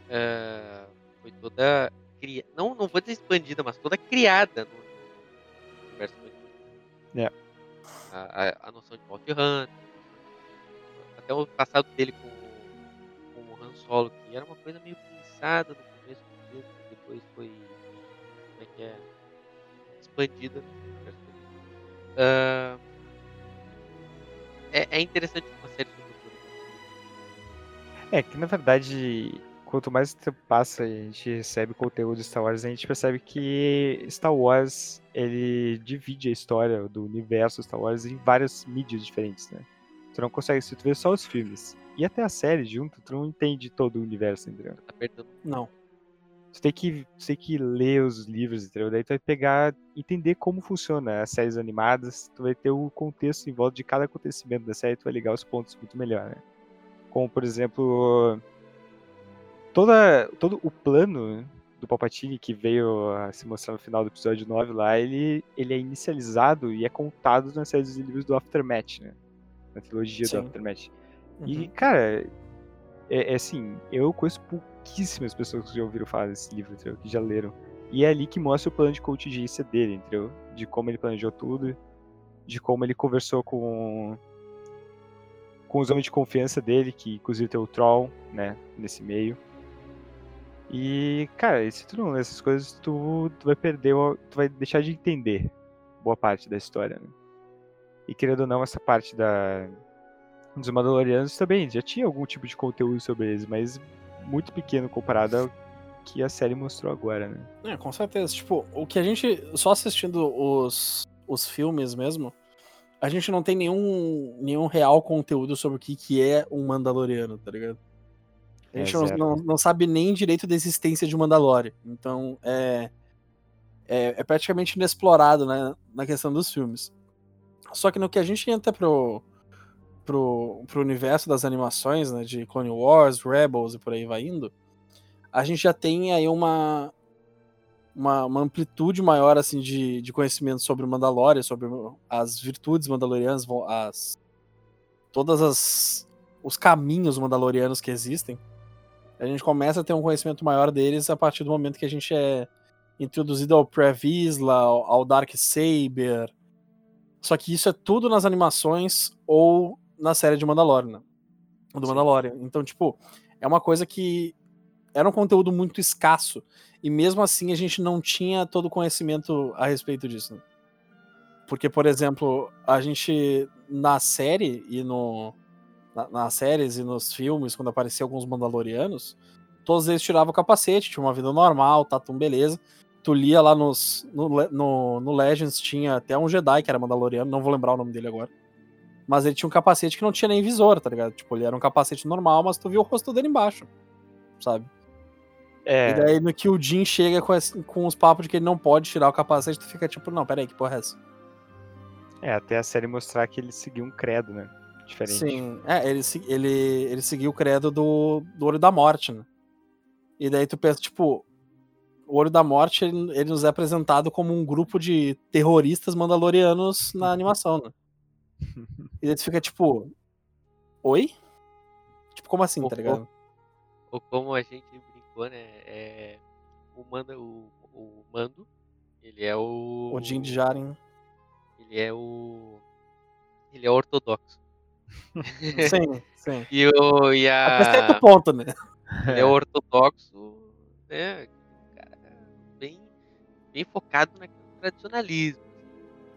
É, foi toda cria... não não vou dizer expandida, mas toda criada no universo É. A, a, a noção de Bounty Hunter, até o passado dele com, com o Han Solo, que era uma coisa meio pensada no expandida. Ah, é, é interessante uma série sobre o É que na verdade, quanto mais o tempo passa e a gente recebe conteúdo de Star Wars, a gente percebe que Star Wars ele divide a história do universo Star Wars em várias mídias diferentes, né? Tu não consegue, se tu vê só os filmes e até a série junto, tu não entende todo o universo, entendeu? Tá apertando. Não. Tu tem que, tu tem que ler os livros, entendeu? Daí tu vai pegar, entender como funciona as séries animadas, tu vai ter o contexto em volta de cada acontecimento da série, tu vai ligar os pontos muito melhor, né? Como, por exemplo, toda, todo o plano do Palpatine que veio a se mostrar no final do episódio 9 lá, ele, ele é inicializado e é contado nas séries de livros do Aftermath, né? Na trilogia Sim. do Aftermath. Uhum. E, cara, é, é assim, eu conheço pouquíssimas pessoas que já ouviram falar desse livro, entendeu? Que já leram. E é ali que mostra o plano de contingência dele, entendeu? De como ele planejou tudo, de como ele conversou com com os homens de confiança dele, que inclusive tem o Troll, né, nesse meio. E, cara, se tu não essas coisas, tu, tu vai perder, tu vai deixar de entender boa parte da história, né? E querendo ou não, essa parte da dos Mandalorianos também já tinha algum tipo de conteúdo sobre eles, mas muito pequeno comparado ao que a série mostrou agora, né? É, com certeza. Tipo, o que a gente. Só assistindo os, os filmes mesmo, a gente não tem nenhum, nenhum real conteúdo sobre o que, que é um Mandaloriano, tá ligado? A É, gente não, zero. não, não sabe nem direito da existência de um Mandalorian. Então, é, é, é praticamente inexplorado né, na questão dos filmes. Só que no que a gente entra pro, pro, pro universo das animações, né, de Clone Wars, Rebels e por aí vai indo, a gente já tem aí uma, uma, uma amplitude maior assim de, de conhecimento sobre o Mandalorian, sobre as virtudes mandalorianas, as todas as os caminhos mandalorianos que existem. A gente começa a ter um conhecimento maior deles a partir do momento que a gente é introduzido ao Pre-Vizsla, ao ao Dark Saber. Só que isso é tudo nas animações ou na série de Mandalorian, né? do Sim. Mandalorian. Então, tipo, é uma coisa que era um conteúdo muito escasso. E mesmo assim a gente não tinha todo o conhecimento a respeito disso. né? Porque, por exemplo, a gente na série e no. na- nas séries e nos filmes, quando apareciam alguns Mandalorianos, todos eles tiravam o capacete, tinham uma vida normal, tá tudo beleza. Tu lia lá nos, no, no, no Legends, tinha até um Jedi que era Mandaloriano, não vou lembrar o nome dele agora. Mas ele tinha um capacete que não tinha nem visor, tá ligado? Tipo, ele era um capacete normal, mas tu via o rosto dele embaixo, sabe? É, E daí no que o Jim chega com, esse- com os papos de que ele não pode tirar o capacete, tu fica tipo, não, peraí, que porra é essa? é, até a série mostrar que ele seguiu um credo, né? Diferente. Sim, é, ele, ele, ele seguiu o credo do, do Olho da Morte, né? E daí tu pensa, tipo, o Olho da Morte, ele, ele nos é apresentado como um grupo de terroristas mandalorianos na animação, né? E daí tu fica tipo, oi? Tipo, como assim, Oh, tá ligado? Ou como a gente brincou, né? É, o, mando, o, o Mando, ele é o. O Jin Djarin. Ele é o. Ele é ortodoxo. Sim, sim. E, o, e a. Até certo ponto, né? Ele é ortodoxo, né? Cara, bem, bem focado no tradicionalismo.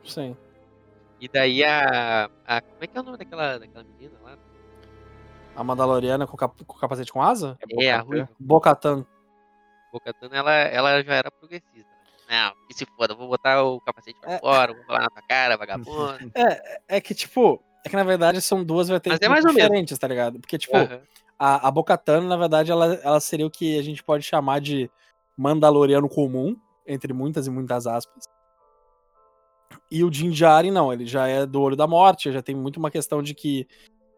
Sim. E daí a, a. Como é que é o nome daquela, daquela menina lá? A Mandaloriana com, cap- com capacete com asa? É, a Bo-Katan. Ruiva. Bocatan. Bocatana, ela, ela já era progressista. né? Não, que se foda, vou botar o capacete pra É. fora, vou falar na tua cara, vagabundo. É que, tipo, é que na verdade são duas vertentes Mas é mais muito ou menos. diferentes, tá ligado? Porque, tipo, Aham. a, a Bocatan, na verdade, ela, ela seria o que a gente pode chamar de Mandaloriano comum, entre muitas e muitas aspas. E o Djarin, não, ele já é do Olho da Morte, já tem muito uma questão de que,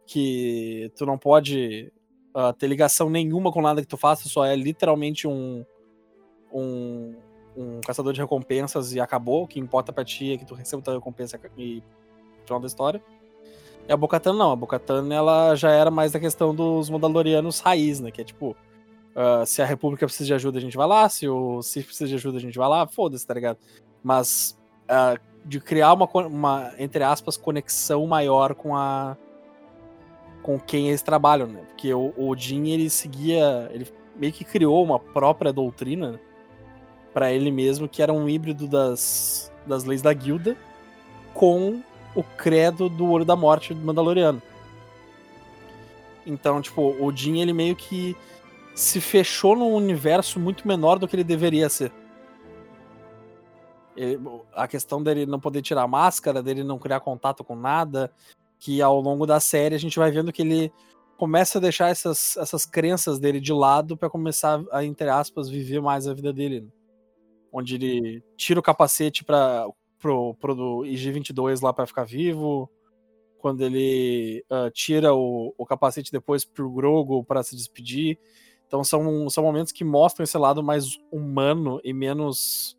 que tu não pode ah, ter ligação nenhuma com nada que tu faça, só é literalmente um, um, um caçador de recompensas e acabou. O que importa pra ti é que tu receba tua recompensa e final da história. E a Bocatan não, a Bocatan ela já era mais da questão dos Mandalorianos raiz, né? Que é tipo Uh, se a República precisa de ajuda, a gente vai lá. Se o Sith precisa de ajuda, a gente vai lá. Foda-se, tá ligado? Mas uh, de criar uma, uma, entre aspas, conexão maior com a. com quem eles trabalham, né? Porque o, o Jin, ele seguia. Ele meio que criou uma própria doutrina para ele mesmo, que era um híbrido das, das leis da guilda com o credo do Olho da Morte do Mandaloriano. Então, tipo, o Jin, ele meio que se fechou num universo muito menor do que ele deveria ser. Ele, a questão dele não poder tirar a máscara, dele não criar contato com nada, que ao longo da série a gente vai vendo que ele começa a deixar essas, essas crenças dele de lado para começar a, entre aspas, viver mais a vida dele. Né? Onde ele tira o capacete para pro, pro IG-22 lá para ficar vivo, quando ele uh, tira o, o capacete depois pro Grogo para se despedir. Então são, são momentos que mostram esse lado mais humano e menos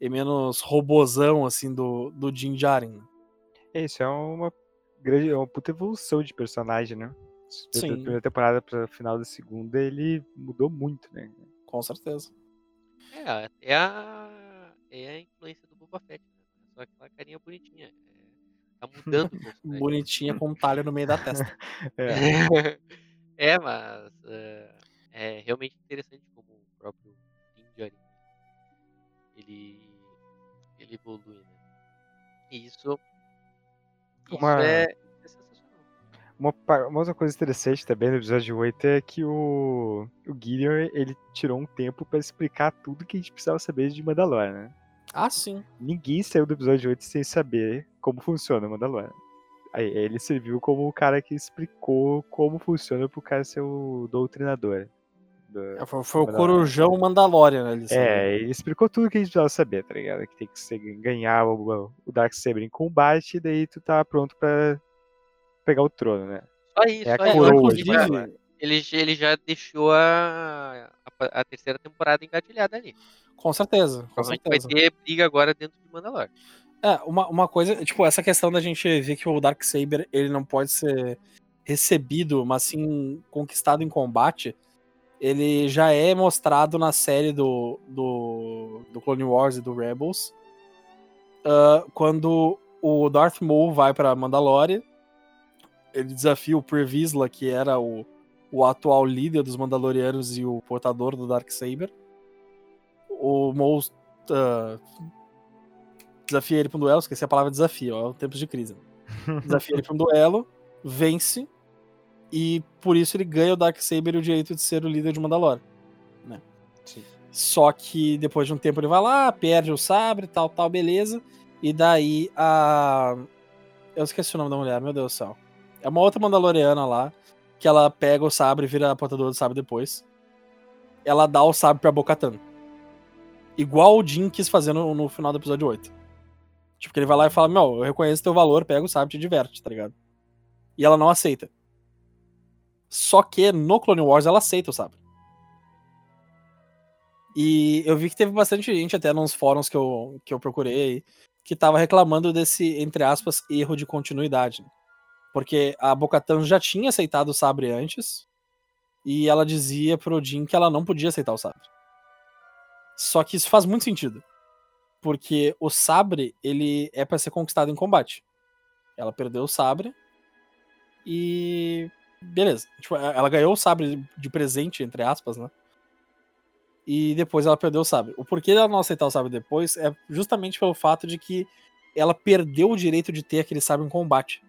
e menos robozão assim do do Jin Djarin. Né? É isso, é uma grande, é uma puta evolução de personagem, né? Sim. Da primeira temporada para final da segunda, ele mudou muito, né? Com certeza. É, é a é a influência do Boba Fett, né? Só aquela carinha bonitinha. É, tá mudando. bonitinha com um talho no meio da testa. é. é, mas uh, é realmente interessante como o próprio Ninja ele, ele evolui, né? E isso, uma... é, é sensacional. Uma, uma outra coisa interessante também no episódio 8 é que o, o Gideon ele tirou um tempo para explicar tudo que a gente precisava saber de Mandalorian, né? Ah, sim. Ninguém saiu do episódio 8 sem saber como funciona o Mandalorian. Aí ele serviu como o cara que explicou como funciona pro cara ser o doutrinador. É, foi, foi o Corujão Mandalorian, né? Ele é, ele explicou tudo que a gente precisava saber, tá ligado? Que tem que ser, ganhar o, o Dark Saber em combate, e daí tu tá pronto pra pegar o trono, né? Só isso, é a coroa, inclusive, ele, ele já deixou a, a, a, terceira temporada engatilhada ali. Com certeza, com certeza. vai ter briga agora dentro de Mandalor. É, uma, uma coisa, tipo, essa questão da gente ver que o Dark Saber, ele não pode ser recebido, mas sim conquistado em combate, ele já é mostrado na série do, do, do Clone Wars e do Rebels. Uh, quando o Darth Maul vai para Mandalore, ele desafia o Previsla, que era o, o atual líder dos Mandalorianos e o portador do Dark Saber. O Maul uh, desafia ele para um duelo, esqueci a palavra desafio, ó, tempos de crise. Desafia ele para um duelo, vence e por isso ele ganha o Darksaber o direito de ser o líder de Mandalore. Né? Sim. Só que depois de um tempo ele vai lá, perde o sabre, tal, tal, beleza. E daí a. Eu esqueci o nome da mulher, meu Deus do céu. É uma outra Mandaloriana lá, que ela pega o sabre e vira a portadora do sabre depois. Ela dá o sabre pra Bocatan. Igual o Jin quis fazer no, no final do episódio 8. Tipo, que ele vai lá e fala: Meu, eu reconheço teu valor, pega o sabre e te diverte, tá ligado? E ela não aceita. Só que no Clone Wars ela aceita o sabre. E eu vi que teve bastante gente, até nos fóruns que eu, que eu procurei, que tava reclamando desse, entre aspas, erro de continuidade. Porque a Bocatan já tinha aceitado o sabre antes, e ela dizia pro Jin que ela não podia aceitar o sabre. Só que isso faz muito sentido. Porque o sabre, ele é para ser conquistado em combate. Ela perdeu o sabre e beleza. Tipo, ela ganhou o sabre de presente, entre aspas, né? E depois ela perdeu o sabre. O porquê dela não aceitar o sabre depois é justamente pelo fato de que ela perdeu o direito de ter aquele sabre em combate.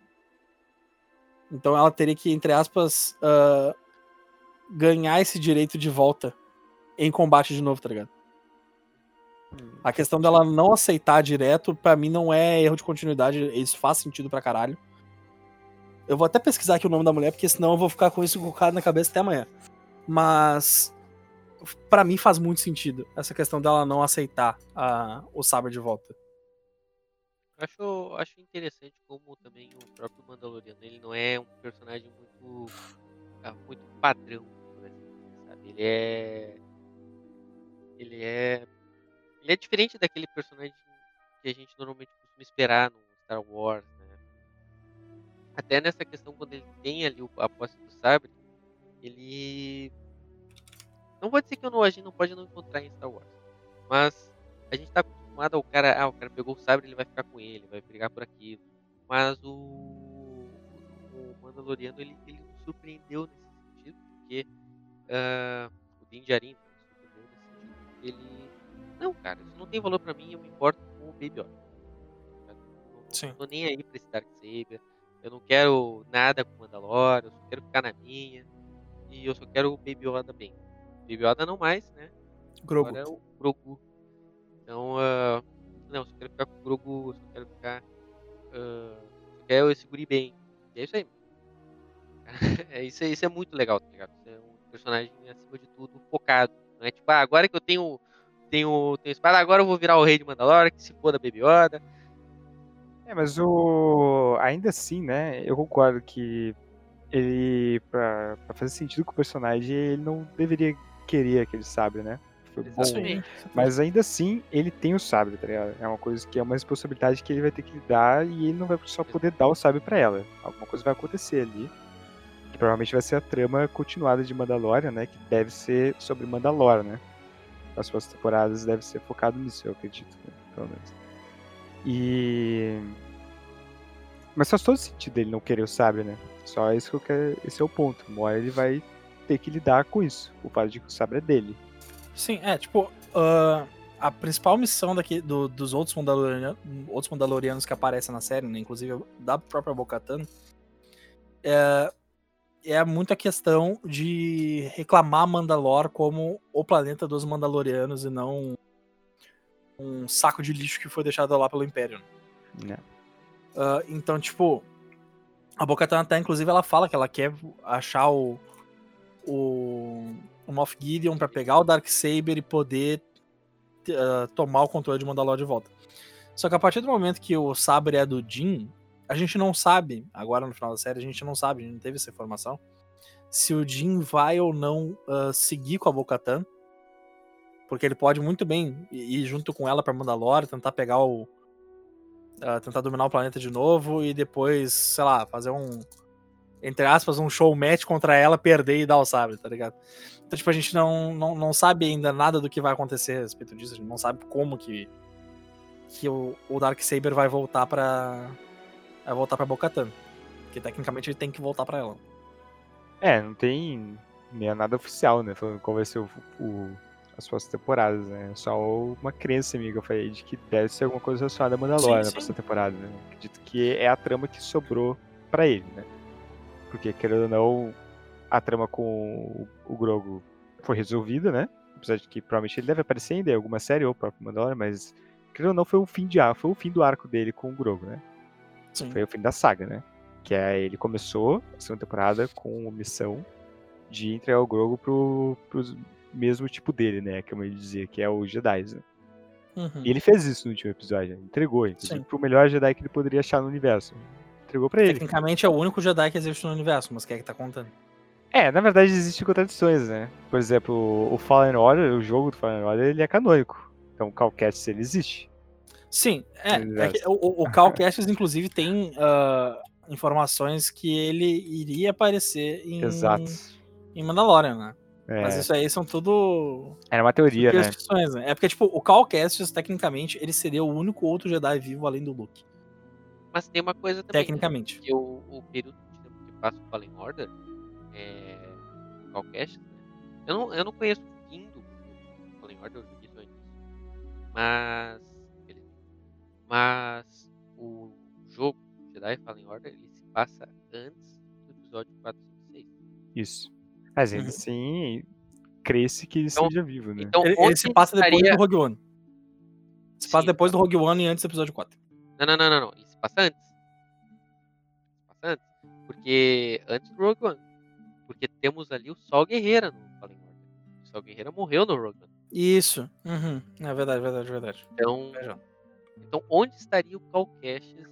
Então ela teria que, entre aspas, uh, ganhar esse direito de volta em combate de novo, tá ligado? A questão dela não aceitar direto, para mim, não é erro de continuidade. Isso faz sentido pra caralho. Eu vou até pesquisar aqui o nome da mulher, porque senão eu vou ficar com isso colocado na cabeça até amanhã. Mas para mim faz muito sentido essa questão dela não aceitar a, o sabre de volta. Acho, acho interessante como também o próprio Mandaloriano, ele não é um personagem muito, ah, muito padrão, assim, sabe? Ele é, ele é, ele é diferente daquele personagem que a gente normalmente costuma esperar no Star Wars, até nessa questão, quando ele tem ali a posse do sabre, ele Não vou dizer que eu não, a gente não pode não encontrar em Star Wars. Mas a gente tá acostumado ao cara. Ah, o cara pegou o sabre, ele vai ficar com ele, vai brigar por aquilo. Mas o. O Mandaloriano ele, ele nos surpreendeu nesse sentido, porque uh, o Din Djarin nos surpreendeu nesse sentido. Ele. Não, cara, isso não tem valor pra mim, eu me importo com o Baby Yoda. Não, Sim. não tô nem aí pra esse Darksaber. Eu não quero nada com o Mandalorian, eu só quero ficar na minha. E eu só quero o Baby Yoda bem. Baby Yoda não mais, né? Grogu. Agora é o Grogu. Então, ah, não, só quero ficar com o Grogu, só quero ficar. ah, só quero esse guri bem. E é isso aí. É, isso, é- isso é muito legal, tá ligado? Isso é um personagem, acima de tudo, focado. Não é tipo, ah, agora que eu tenho, tenho, tenho espada, agora eu vou virar o rei de Mandalorian, que se foda Baby Yoda. É, mas o. Ainda assim, né? Eu concordo que ele, pra, pra fazer sentido com o personagem, ele não deveria querer aquele sabre, né? Foi bom. Exatamente. Mas ainda assim, ele tem o sabre, tá ligado? É uma coisa que é uma responsabilidade que ele vai ter que dar e ele não vai só poder dar o sabre pra ela. Alguma coisa vai acontecer ali. Que provavelmente vai ser a trama continuada de Mandalorian, né? Que deve ser sobre Mandalorian, né? As próximas temporadas deve ser focado nisso, eu acredito, né? pelo menos. E. Mas faz todo sentido ele não querer o sabre, né? Só isso que eu quero. Esse é o ponto. Uma hora ele vai ter que lidar com isso. O fato de que o sabre é dele. Sim, é, tipo, ah, a principal missão daqui, do- dos outros, Mandalorian, outros Mandalorianos que aparecem na série, né, inclusive da própria Bo-Katan, é, é muito a questão de reclamar Mandalor como o planeta dos Mandalorianos e não um saco de lixo que foi deixado lá pelo Império. Né? Ah, então, tipo, a Bo-Katan até, inclusive, ela fala que ela quer achar o, o, o Moff Gideon pra pegar o Darksaber e poder ah, tomar o controle de Mandalore de volta. Só que a partir do momento que o sabre é do Jin, a gente não sabe, agora no final da série, a gente não sabe, a gente não teve essa informação, se o Jin vai ou não ah, seguir com a Bo-Katan. Porque ele pode muito bem ir junto com ela pra Mandalore, tentar pegar o, ah, tentar dominar o planeta de novo e depois, sei lá, fazer um, entre aspas, um show match contra ela, perder e dar o sabre, tá ligado? Então, tipo, a gente não, não, não sabe ainda nada do que vai acontecer a respeito disso, a gente não sabe como que, que o, o Darksaber vai voltar pra. vai voltar pra Bo-Katan. Porque tecnicamente ele tem que voltar pra ela. É, não tem nem nada oficial, né? Falando qual vai ser o, o- as próximas temporadas, né? Só uma crença amiga eu falei de que deve ser alguma coisa relacionada a Mandalorian Sim, na próxima temporada, né? Acredito que é a trama que sobrou pra ele, né? Porque, querendo ou não, a trama com o, o Grogu foi resolvida, né? Apesar de que provavelmente ele deve aparecer ainda em alguma série ou próprio Mandalorian, mas, querendo ou não, foi o fim de foi o fim do arco dele com o Grogu, né? Sim. Foi o fim da saga, né? Que é ele começou a segunda temporada com a missão de entregar o Grogu pro, pro mesmo tipo dele, né? Como ele dizia, que é o Jedi. Né? Uhum. E ele fez isso no último episódio, né? entregou, inclusive, Sim. pro melhor Jedi que ele poderia achar no universo. Entregou pra ele. Tecnicamente é o único Jedi que existe no universo, mas quem é que tá contando? É, na verdade existem contradições, né? Por exemplo, o Fallen Order, o jogo do Fallen Order, ele é canônico. Então o Cal Kestis, ele existe. Sim, é. é que o, o o Cal Kestis, inclusive, tem ah, informações que ele iria aparecer em, Exato. em Mandalorian, né? É, Mas isso aí são tudo Era uma teoria, né? né? É porque, tipo, o Cal Kestis, tecnicamente, ele seria o único outro Jedi vivo além do Luke. Mas tem uma coisa também. Tecnicamente. Que o, o período de tempo que passa o Fallen Order é. Calcast, né? Eu não, eu não conheço o fim do Fallen Order, eu joguei isso antes. Mas. beleza. Mas o jogo Jedi Fallen Order ele se passa antes do episódio 4 5 6. Isso. Mas ainda Uhum. assim, cresce que ele Então- seja vivo, né? Então, Ele, ele se passa depois estaria- do Rogue One. Se passa Sim, depois do Rogue One e antes do episódio 4. Não, não, não, não, não. Ele se passa antes. Se passa antes. Porque. Antes do Rogue One. Porque temos ali o Sol Guerreira no Fallen Order. O Sol Guerreira morreu no Rogue One. Isso. Uhum. É verdade, verdade, verdade. Então, então onde estaria o Cal Kestis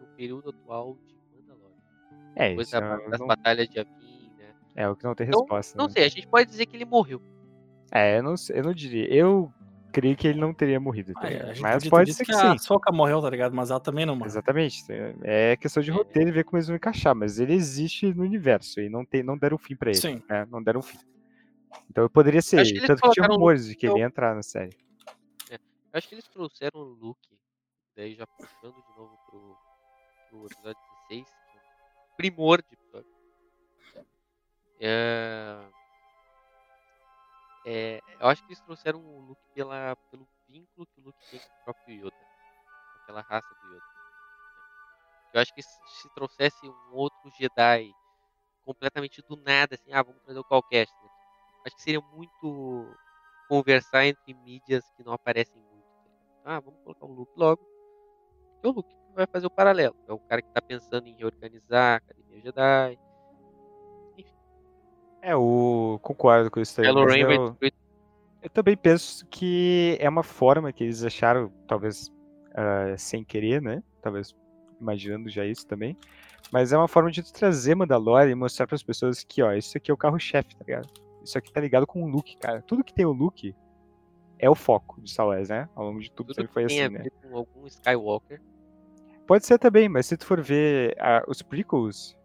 no período atual de Mandalorian? É, Depois isso da- é, das não- batalhas de Yavin, né? É o que não tem Então, resposta. Não né? sei, a gente pode dizer que ele morreu. É, eu não, sei- eu não diria. Eu creio que ele não teria morrido, tá Ah, gente mas pode ser que, que sim. a Soca morreu, tá ligado? Mas ela também não morreu. Exatamente. É questão de É. roteiro e ver como eles vão encaixar, mas ele existe no universo e não, tem, não deram fim pra ele. Sim. né? Não deram fim. Então poderia ser, eles tanto que tinha rumores de que ele ia entrar na série. Eu acho que eles trouxeram o Luke, daí já puxando de novo pro, pro episódio 16, que é primor de episódio. É... É, eu acho que eles trouxeram o Luke pela, pelo vínculo que o Luke tem com o próprio Yoda, aquela raça do Yoda. Eu acho que se, se trouxesse um outro Jedi completamente do nada, assim, ah, vamos trazer o Calcast, né? acho que seria muito conversar entre mídias que não aparecem muito. ligado? Ah, vamos colocar o Luke logo. Porque o Luke vai fazer o paralelo. É o cara que tá pensando em reorganizar a Academia Jedi. É, o. Concordo com isso aí. Ren vai eu, eu também penso que é uma forma que eles acharam, talvez ah, sem querer, né? Talvez imaginando já isso também. Mas é uma forma de tu trazer Mandalorian e mostrar para as pessoas que, ó, isso aqui é o carro-chefe, tá ligado? Isso aqui tá ligado com o Luke, cara. Tudo que tem o Luke é o foco de Star Wars, né? Ao longo de tudo, tudo sempre que foi assim, né? com algum Skywalker. Pode ser também, mas se tu for ver ah, os prequels,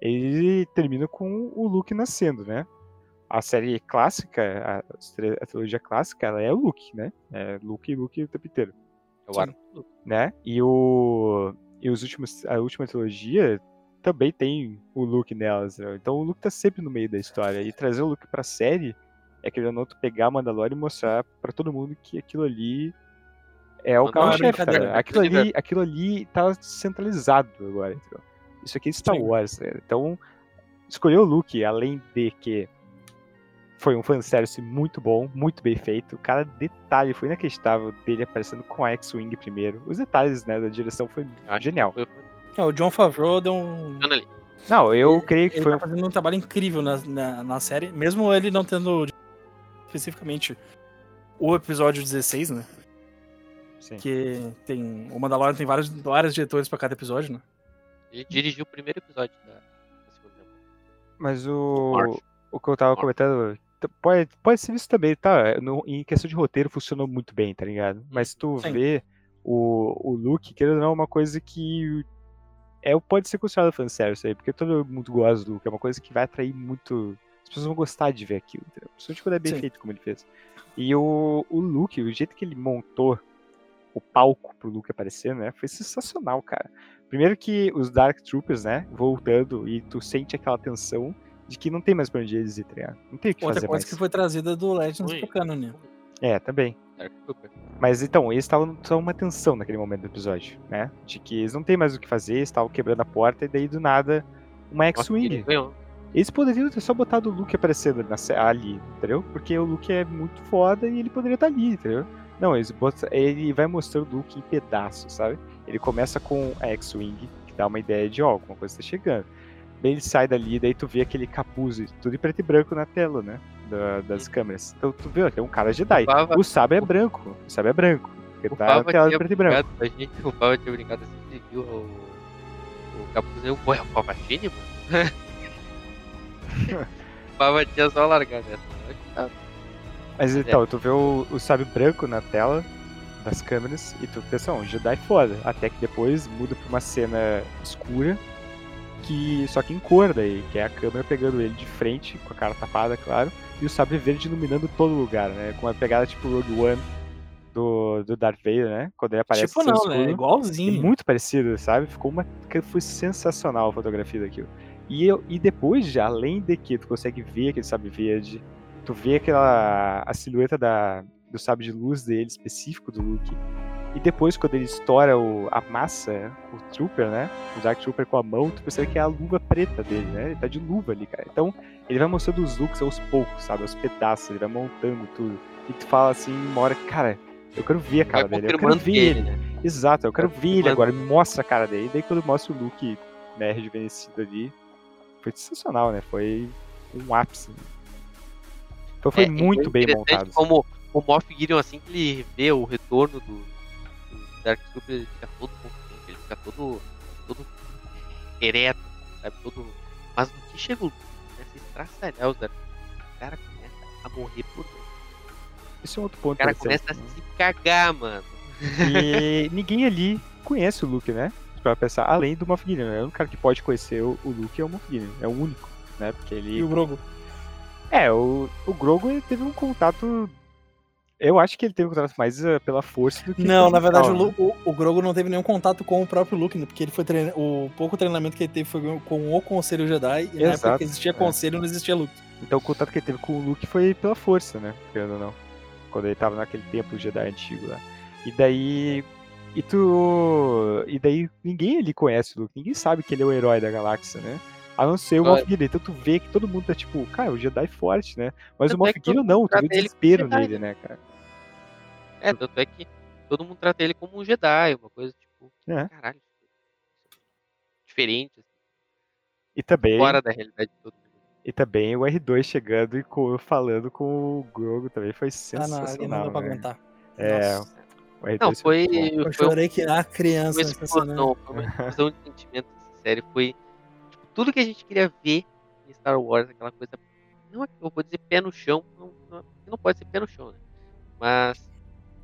ele termina com o Luke nascendo, né? A série clássica, a, a trilogia clássica, ela é o Luke, né? É Luke e Luke o tempo inteiro, É o Luke. né? E o e os últimos, a última trilogia também tem o Luke nelas, né? então o Luke tá sempre no meio da história e trazer o Luke pra série é querendo não pegar a Mandalorian e mostrar pra todo mundo que aquilo ali é o Mandalorian carro-chefe, brincadeira. ligado? Aquilo ali, aquilo ali tá centralizado agora, entendeu? Isso aqui é Star Sim. Wars, né? Então, escolher o Luke, além de que foi um fanservice muito bom, muito bem feito. Cada detalhe foi inacreditável dele aparecendo com a X-Wing primeiro. Os detalhes, né, da direção foi Acho genial. É, o John Favreau deu um. Não, eu creio que Ele foi tá fazendo um trabalho incrível na, na, na série, mesmo ele não tendo especificamente o episódio 16, né? Sim. Que tem. O Mandalorian tem vários, vários diretores pra cada episódio, né? Ele dirigiu o primeiro episódio da, da segunda temporada. Mas O o, que eu tava comentando, pode, pode ser isso também, tá? No- em questão de roteiro funcionou muito bem, tá ligado? Mas se tu Sim. vê o, o Luke, querendo ou não, é uma coisa que é, pode ser considerado fanservice aí, porque todo mundo gosta do Luke, é uma coisa que vai atrair muito. As pessoas vão gostar de ver aquilo, entendeu? Principalmente quando é bem Sim. feito, como ele fez. E o, o Luke, o jeito que ele montou o palco pro Luke aparecer, né? Foi sensacional, cara. Primeiro que os Dark Troopers, né? Voltando e tu sente aquela tensão de que não tem mais pra onde eles ir, tá ligado? Não tem o que Outra fazer coisa mais. que foi trazida do Legends Ui. pro canon, né? É, também. Dark Trooper. Mas então, eles estavam só uma tensão naquele momento do episódio, né? De que eles não tem mais o que fazer, eles estavam quebrando a porta e daí do nada uma X-Wing. Eles poderiam ter só botado o Luke aparecendo ali, entendeu? Porque o Luke é muito foda e ele poderia estar ali, entendeu? Não, eles botam- ele vai mostrando o Luke em pedaços, sabe? Ele começa com a X-Wing, que dá uma ideia de, ó, alguma coisa tá chegando. Daí ele sai dali, daí tu vê aquele capuz, tudo em preto e branco na tela, né? da- das câmeras. Então tu vê, ó, tem um cara Jedi. Bava- O sabre é branco. O sabre é branco. Porque O tá na Pava tela de preto e branco. a gente, o Pava tinha brincado assim, ele viu o, o capuz é o Palpatine, mano? o Pava tinha só largado essa. Tá- Mas É. então, tu vê o, o sabre branco na tela das câmeras e tu pensa, um Jedi foda. Até que depois muda pra uma cena escura, que só que em cor daí, que é a câmera pegando ele de frente, com a cara tapada, claro, e o sabre verde iluminando todo lugar, né? Com uma pegada tipo Rogue One do, do Darth Vader, né? Quando ele aparece tipo não, né? escudo. É É igualzinho. muito parecido, sabe? Ficou uma. Foi sensacional a fotografia daquilo. E, eu, e depois, já, além de que tu consegue ver aquele sabre verde, tu vê aquela. a silhueta da, do sabre de luz dele, específico do Luke. E depois, quando ele estoura o, a massa, o Trooper, né? O Dark Trooper com a mão, tu percebe que é a luva preta dele, né? Ele tá de luva ali, cara. Então, ele vai mostrando os looks aos poucos, sabe? Aos pedaços, ele vai montando tudo. E tu fala assim, uma hora, cara, eu quero ver a Vai cara dele, eu quero ver ele. né? Exato, eu quero Vai ver ele agora, me mostra a cara dele. E daí quando mostra o Luke né, rejuvenescido ali, foi sensacional, né? Foi um ápice. Então foi É, muito bem montado. Como o Moff Gideon, assim que ele vê o retorno do, do Dark Trooper, ele fica todo confiante, ele fica todo, todo ereto, sabe? Todo... Mas no que chega o Luke, começa a estraçalhar os Dark Troopers, o cara começa a morrer por dentro. Esse é um outro ponto O cara começa a né? se cagar, mano. E ninguém ali conhece o Luke, né? Pra pensar, além do Moff Gideon. É o único cara que pode conhecer o, o Luke é o Moff Gideon. É o único, né? Porque ele E o Grogu. É, o, o Grogu ele teve um contato. Eu acho que ele teve um contato mais uh, pela força do que. Não, na verdade, o, né? Lu- o, o Grogu não teve nenhum contato com o próprio Luke, né? porque ele foi treina... o pouco treinamento que ele teve foi com o Conselho Jedi, e na época Exato, que existia é. Conselho não existia Luke. Então o contato que ele teve com o Luke foi pela força, né? Querendo ou não. Quando ele tava naquele templo Jedi antigo lá. E daí. E tu. E daí ninguém ali conhece o Luke, ninguém sabe que ele é o herói da galáxia, né? A não ser o. Moff Gideon. Então tu vê que todo mundo tá tipo, cara, o Jedi forte, né? Mas o Tanto é Moff todo Gideon não, tu vê o desespero Jedi, nele, né, cara? É, tanto é que todo mundo trata ele como um Jedi, uma coisa tipo, É. caralho, diferente, assim, E também. fora da realidade de todo mundo. E também o R2 chegando e falando com o Grogu também foi Ah, não, ali sensacional. não dá pra né? aguentar. É, Nossa, o R2 Não, foi, eu foi um chorei que a criança foi uma explosão, foi uma explosão de sentimentos série. Foi tudo que a gente queria ver em Star Wars, aquela coisa. Não, é- eu vou dizer pé no chão, não, não, não pode ser pé no chão, né? Mas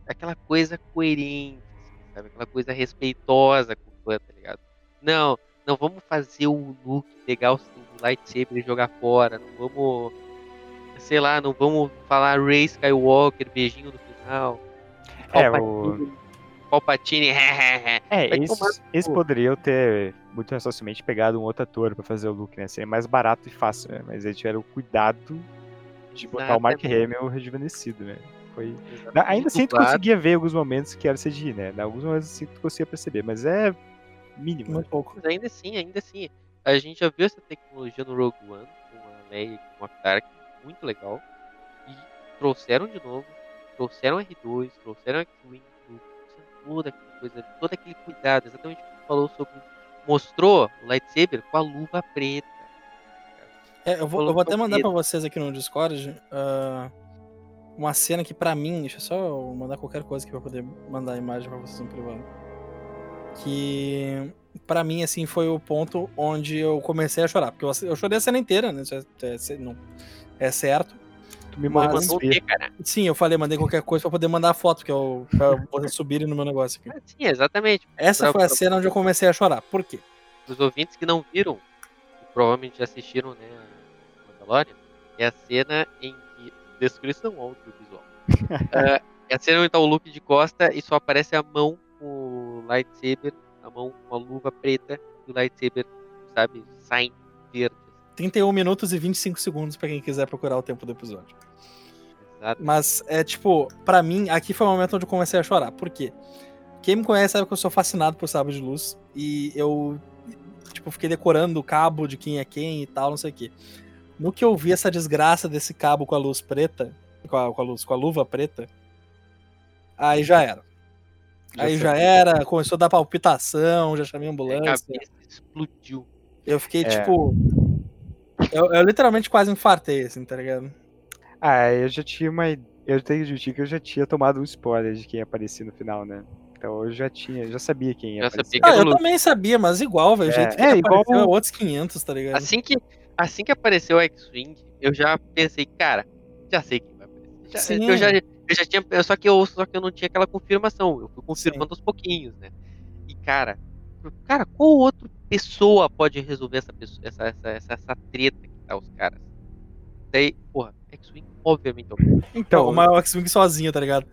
aquela coisa coerente, assim, sabe? Aquela coisa respeitosa com o fã, tá ligado? Não, não vamos fazer o Luke pegar o, o lightsaber e jogar fora. Não vamos. Sei lá, não vamos falar Ray Skywalker, beijinho no final. É, Palpatine, Palpatine, É, eles cu. poderiam ter muito facilmente pegado um outro ator pra fazer o look, né? Seria mais barato e fácil, né? Mas eles tiveram o cuidado de botar o Mark. Hamill rejuvenescido, né? Foi... Exatamente, Ainda assim, tu conseguia ver alguns momentos que era CGI, né? Em alguns momentos assim, tu conseguia perceber, mas é mínimo. né? Muito pouco. Mas ainda assim, ainda assim, a gente já viu essa tecnologia no Rogue One, com a Leia e com a Tark, muito legal. E trouxeram de novo, trouxeram R2, trouxeram X-Wing, trouxeram toda aquela coisa, todo aquele cuidado, exatamente o que falou sobre. Mostrou o lightsaber com a luva preta. É, eu, vou, eu vou até mandar pra vocês aqui no Discord ah, uma cena que pra mim, deixa eu só mandar qualquer coisa aqui pra poder mandar a imagem pra vocês no privado. Que pra mim, assim, foi o ponto onde eu comecei a chorar. Porque eu, eu chorei a cena inteira, né? Isso é, é- não, é certo. Tu me Mas- mandou Mandou o quê, cara? Sim, eu falei, mandei qualquer coisa pra poder mandar a foto, que eu, pra vocês subirem no meu negócio aqui. Ah, Sim, exatamente. Essa Pra- foi a pra- cena onde eu comecei a chorar. Por quê? Os ouvintes que não viram, que provavelmente já assistiram, né, Mandalorian, é a cena em que. Descrição audiovisual. Ah, é a cena onde tá o Luke de costa e só aparece a mão com o lightsaber, a mão com a luva preta e o lightsaber, sabe, sai verde. 31 minutos e 25 segundos pra quem quiser procurar o tempo do episódio. Exato. Mas é tipo, pra mim, aqui foi o momento onde eu comecei a chorar. Por quê? Quem me conhece sabe que eu sou fascinado por sabre de luz. E eu, tipo, fiquei decorando o cabo de quem é quem e tal, não sei o quê. No que eu vi essa desgraça desse cabo com a luz preta, com a, com a luz, com a luva preta, aí já era. Já aí já era, começou a dar palpitação, já chamei a A ambulância. cabeça explodiu. Eu fiquei, É. tipo. Eu, eu literalmente quase infartei, assim, tá ligado? Ah, eu já tinha uma. Eu tenho que admitir que eu já tinha tomado um spoiler de quem ia aparecer no final, né? Então eu já tinha, já sabia quem ia Já aparecer. sabia que Ah, eu também sabia, mas igual, velho. O É, jeito que é, igual apareceu é o- outros 500, tá ligado? Assim que, assim que apareceu o X-Wing, eu já pensei, cara, já sei quem vai aparecer. Já- Sim. eu, já, eu já tinha. Só que, eu, só que eu não tinha aquela confirmação. Eu fui confirmando aos pouquinhos, né? E, cara, cara, qual outra pessoa pode resolver essa, pessoa, essa, essa, essa, essa treta que tá os caras? Daí, porra, X-Wing, obviamente é o Então, Então, o X-Wing sozinho, tá ligado?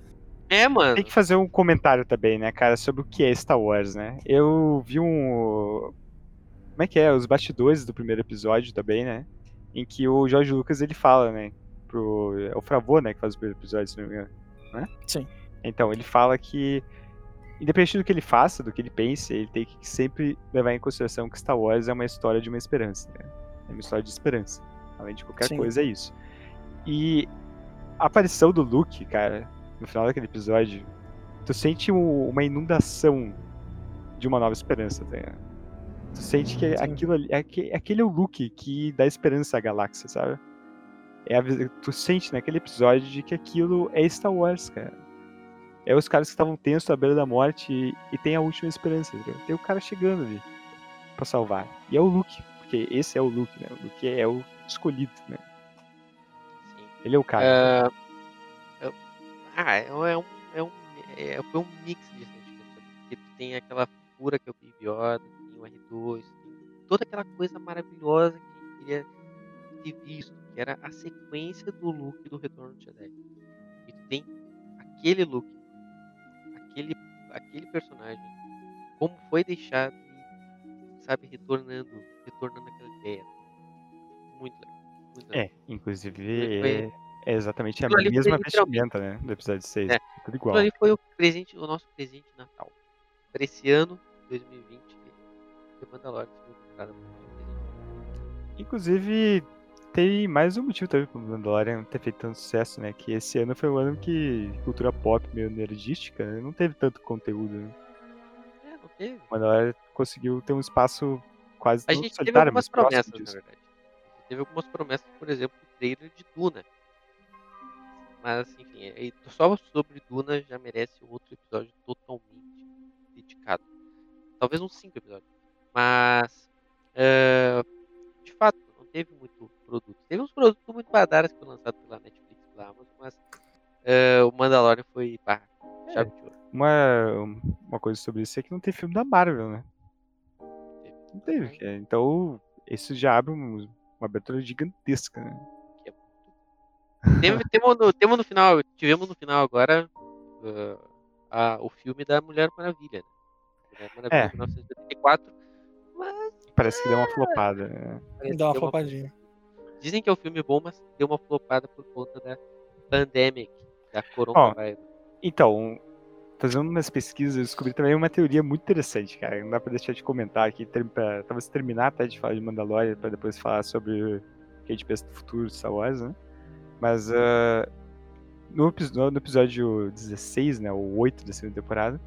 É, mano. tem que fazer um comentário também, né, cara, sobre o que é Star Wars, né? Eu vi um. Como é que é? Os bastidores do primeiro episódio também, né? Em que o Jorge Lucas ele fala, né? Pro. É o Fravô, né? Que faz o primeiro episódio, se não me engano. Né? Sim. Então, ele fala que. Independente do que ele faça, do que ele pense, ele tem que sempre levar em consideração que Star Wars é uma história de uma esperança, né? É uma história de esperança. Além de qualquer Sim. coisa, é isso. E a aparição do Luke, cara, no final daquele episódio, tu sente um- uma inundação de uma nova esperança, tá ligado? Tu sente que Sim. aquilo ali, aque- aquele é o Luke que dá esperança à galáxia, sabe? É a tu sente naquele episódio de que aquilo é Star Wars, cara. É os caras que estavam tensos à beira da morte e, e tem a última esperança, entendeu? Tem o cara chegando ali pra salvar. E é o Luke, porque esse é o Luke, né? O Luke é o escolhido, né? Sim. Ele é o cara. Ah, eu- ah, é um, é um, é um, é, mix de sentimentos. Porque tu tem aquela figura que é o Baby Yoda, tem o R2, tem toda aquela coisa maravilhosa que a gente queria ter visto, que era a sequência do look do Retorno de Jedi. E tu tem aquele look, aquele, aquele personagem, como foi deixado e, sabe, retornando, retornando aquela ideia. Muito legal. Muito legal. É, inclusive Foi- é, é exatamente a mesma vestimenta, né? Do episódio 6. É. Tudo Aquilo igual. ali foi o presente, o nosso presente de Natal. Para esse ano, 2020, The Mandalorian segunda temporada. presente. Inclusive, tem mais um motivo também pro Mandalorian ter feito tanto sucesso, né? Que esse ano foi um ano que cultura pop meio nerdística né, não teve tanto conteúdo. Né? É, não teve. O Mandalorian conseguiu ter um espaço quase A gente teve algumas promessas, na verdade. Teve algumas promessas, por exemplo, o trailer de Duna. Mas, enfim, é- só sobre Duna já merece outro episódio totalmente dedicado. Talvez uns 5 episódios. Mas, é, de fato, não teve muito produto. Teve uns produtos muito badaras que foram lançados pela Netflix pela Amazon, mas é, o Mandalorian foi, pá, chave de ouro. Uma, uma coisa sobre isso é que não tem filme da Marvel, né? Não teve. é, Então, isso já abre um- uma abertura gigantesca, né? Teve, temos, no, temos no final, tivemos no final agora uh, a- o filme da Mulher Maravilha. Né? Mulher Maravilha É. de 1984. Mas Parece que deu uma flopada. né? parece Dá uma deu flopadinha. Dizem que é um filme bom, mas deu uma flopada por conta da pandemic, da coronavírus. Então, fazendo umas pesquisas, eu descobri também uma teoria muito interessante, cara. Não dá pra deixar de comentar aqui, pra talvez terminar até de falar de Mandalorian, pra depois falar sobre o que a gente pensa do futuro de Star Wars, né? Mas ah, no, no episódio 16, né, o 8 da segunda temporada,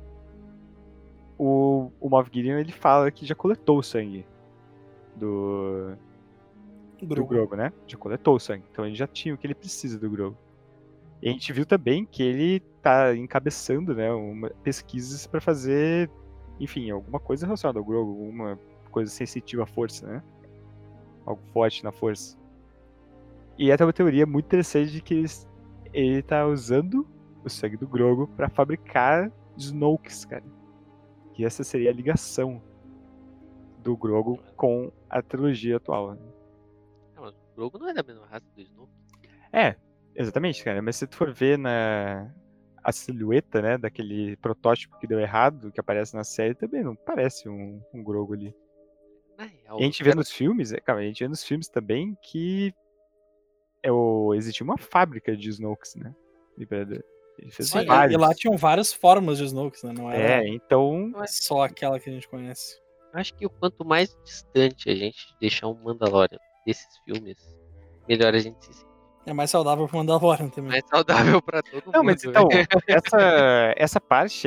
o, o Moff Gideon, ele fala que já coletou o sangue do, do Grogu. Grogu, né? Já coletou o sangue. Então ele já tinha o que ele precisa do Grogu. E a gente viu também que ele tá encabeçando, né, uma, pesquisas para fazer, enfim, alguma coisa relacionada ao Grogu, alguma coisa sensitiva à força, né? Algo forte na força. E até uma teoria muito interessante de que eles- ele tá usando o sangue do Grogu para fabricar Snokes, cara. Que essa seria a ligação do Grogu com a trilogia atual. né? Não, Grogu não é da mesma raça do Snoke. É, exatamente, cara. Mas se tu for ver na a silhueta, né, daquele protótipo que deu errado, que aparece na série, também não parece um, um Grogu ali. Na real, E a gente vê cara- nos filmes, é, cara, a gente vê nos filmes também que é o, existia uma fábrica de Snokes, né? Ele fez Sim, vários. e lá tinham várias formas de Snokes, né? Não era É, então, só aquela que a gente conhece. Acho que o quanto mais distante a gente deixar o Mandalorian desses filmes, melhor a gente se sente. É mais saudável pro Mandalorian também. Mais saudável pra todo Não, mundo. mas então, né? essa, essa parte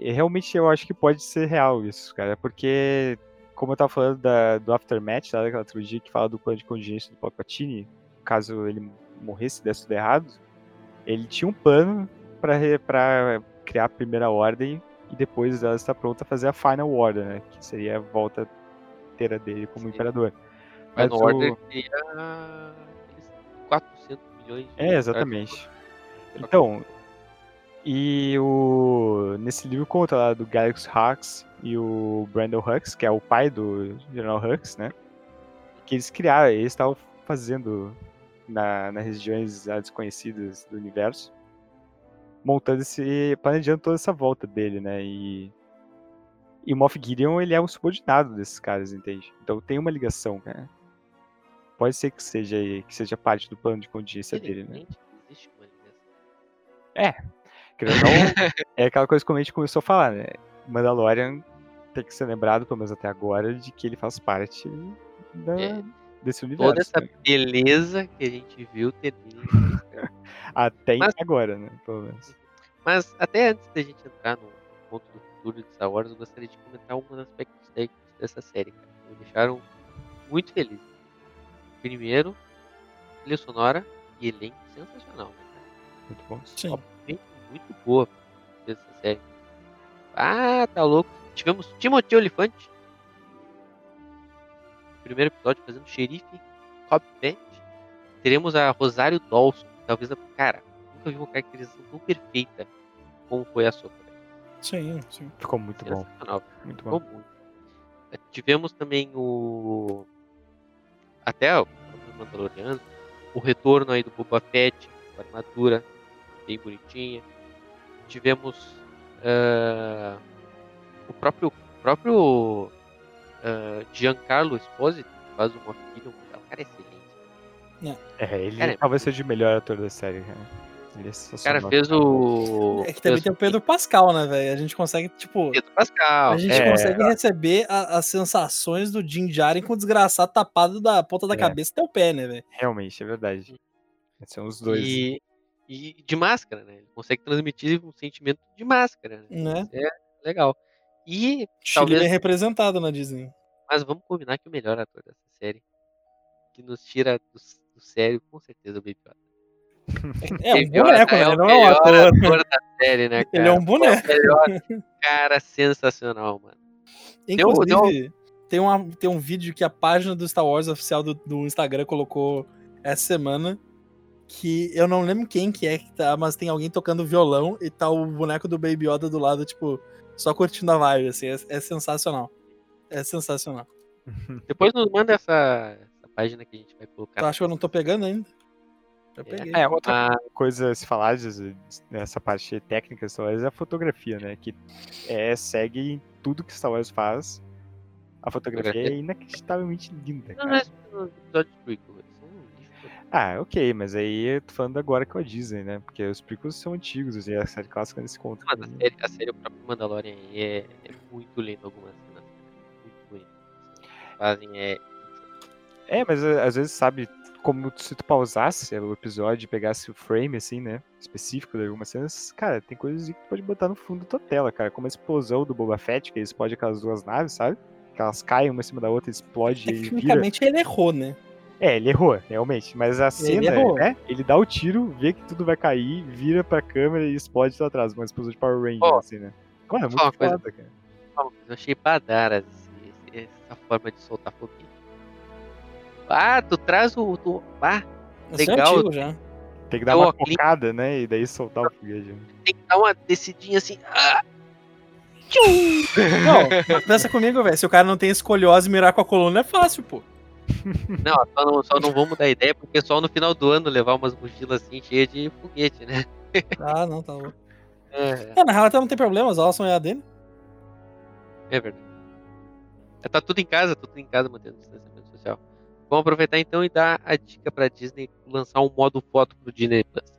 realmente eu acho que pode ser real isso, cara. Porque, como eu tava falando da- do Aftermath, tá, daquela trilogia que fala do plano de contingência do Palpatine, caso ele morresse e desse tudo errado, ele tinha um plano pra criar a primeira ordem e depois ela estar pronta a fazer a Final Order, né? Que seria a volta inteira dele como Sim. imperador. Mas Mas no o- Order teria aqueles 400 milhões de É, exatamente. Então, e o nesse livro conta lá do Galaxy Hux e o Brandon Hux, que é o pai do General Hux, né? Que eles criaram, eles estavam fazendo na, nas regiões desconhecidas do universo, montando esse, planejando toda essa volta dele, né? E e o Moff Gideon, ele é um subordinado desses caras, entende? Então tem uma ligação, cara. Pode ser que seja que seja parte do plano de contingência dele, né? Existe uma ligação. Querendo ou não, é aquela coisa que a gente começou a falar, né? Mandalorian tem que ser lembrado, pelo menos até agora, de que ele faz parte da- É. desse universo. Toda essa né? beleza que a gente viu termina. Até Mas- agora, né? Pelo menos. Mas até antes da gente entrar no ponto do futuro de Star Wars, eu gostaria de comentar alguns aspectos técnicos dessa série, cara. que Me deixaram muito feliz. Primeiro, trilha sonora e elenco sensacional, né, cara? Muito bom. Sim. Obviamente muito boa dessa série. Ah, tá louco. Tivemos Timothy Olyphant. no Primeiro episódio fazendo xerife Cobb Bent. Teremos a Rosário Dawson. Talvez a. Cara, nunca vi uma caracterização tão perfeita como foi a Soca. Sim, sim. Ficou muito bom. Sensacional. Muito Ficou bom. muito. Tivemos também o. Até o Mandaloriano. o retorno aí do Boba Fett, com a armadura bem bonitinha. Tivemos uh, o próprio, próprio uh, Giancarlo Esposito, que faz Gideon, é um cara excelente. É, ele Cara, talvez seja o melhor ator da série, cara. Ele é O cara fez o. É que também fez tem o Pedro Pascal, né, velho? A gente consegue, tipo. Pedro Pascal. A gente é. consegue receber a- as sensações do Jim Jaren com o desgraçado tapado da ponta da É. cabeça até o pé, né, velho? Realmente, é verdade. São os dois. E, e de máscara, né? Ele consegue transmitir um sentimento de máscara, né? Né? Isso é legal. E, Chile Talvez- bem representado na Disney. mas vamos combinar que o melhor ator dessa série, que nos tira do, do sério, com certeza, é o Baby Yoda. É um Yoda boneco, né? é o Não é um ator. ator da série, né, cara? Ele é um boneco. É cara sensacional, mano. Deu- Inclusive, Tem, uma, tem um vídeo que a página do Star Wars oficial do, do Instagram colocou essa semana. Que eu não lembro quem que é que tá, mas tem alguém tocando violão e tá o boneco do Baby Yoda do lado, tipo, só curtindo a vibe, assim. É, é sensacional. É sensacional. Depois nos manda essa, essa página que a gente vai colocar. Tu acha que eu não tô pegando ainda? Eu peguei. É, outra Ah, coisa a se falar nessa parte técnica de Star Wars é a fotografia, né? Que é, segue em tudo que Star Wars faz. A fotografia é Fotografia? inacreditavelmente linda, não, não cara. é no episódio de prequel, eles são um lixo. Ah, ok, mas aí eu tô falando agora com a Disney, né? Porque os prequels são antigos e a série clássica nesse conta. Mas a série, a série, o próprio Mandalorian aí é, é muito lindo algumas cenas. Muito bonito. Fazem é. É, mas eh, às vezes, sabe, como se tu pausasse o episódio e pegasse o frame, assim, né? Específico de algumas cenas, cara, tem coisas que tu pode botar no fundo da tua tela, cara. Como a explosão do Boba Fett, que explode aquelas duas naves, sabe? Que elas caem uma em cima da outra, explode e ele vira. Tecnicamente ele errou, né? É, ele errou, realmente. Mas a cena, errou. né? Ele dá o tiro, vê que tudo vai cair, vira pra câmera e explode lá atrás. Uma explosão de Power Ranger, Ó, assim, né? Cara, é muito coisa. foda, cara. Eu achei badaras essa forma de soltar foguete. Ah, tu traz o. Tu, ah, Legal. é antigo já. Tem que dar uma focada, né? E daí soltar o foguete. tem que dar uma descidinha assim. Ah, Não, pensa comigo, velho. Se o cara não tem escoliose, mirar com a coluna é fácil, pô. não, só não, só não vamos dar ideia, porque só no final do ano levar umas mochilas assim cheias de foguete, né? Ah, não, tá louco. É, É, na real até não tem problema, as aulas são EAD, né? é verdade. É, Tá tudo em casa, tudo em casa mantendo social. Vamos aproveitar então e dar a dica pra Disney lançar um modo foto pro Disney Plus.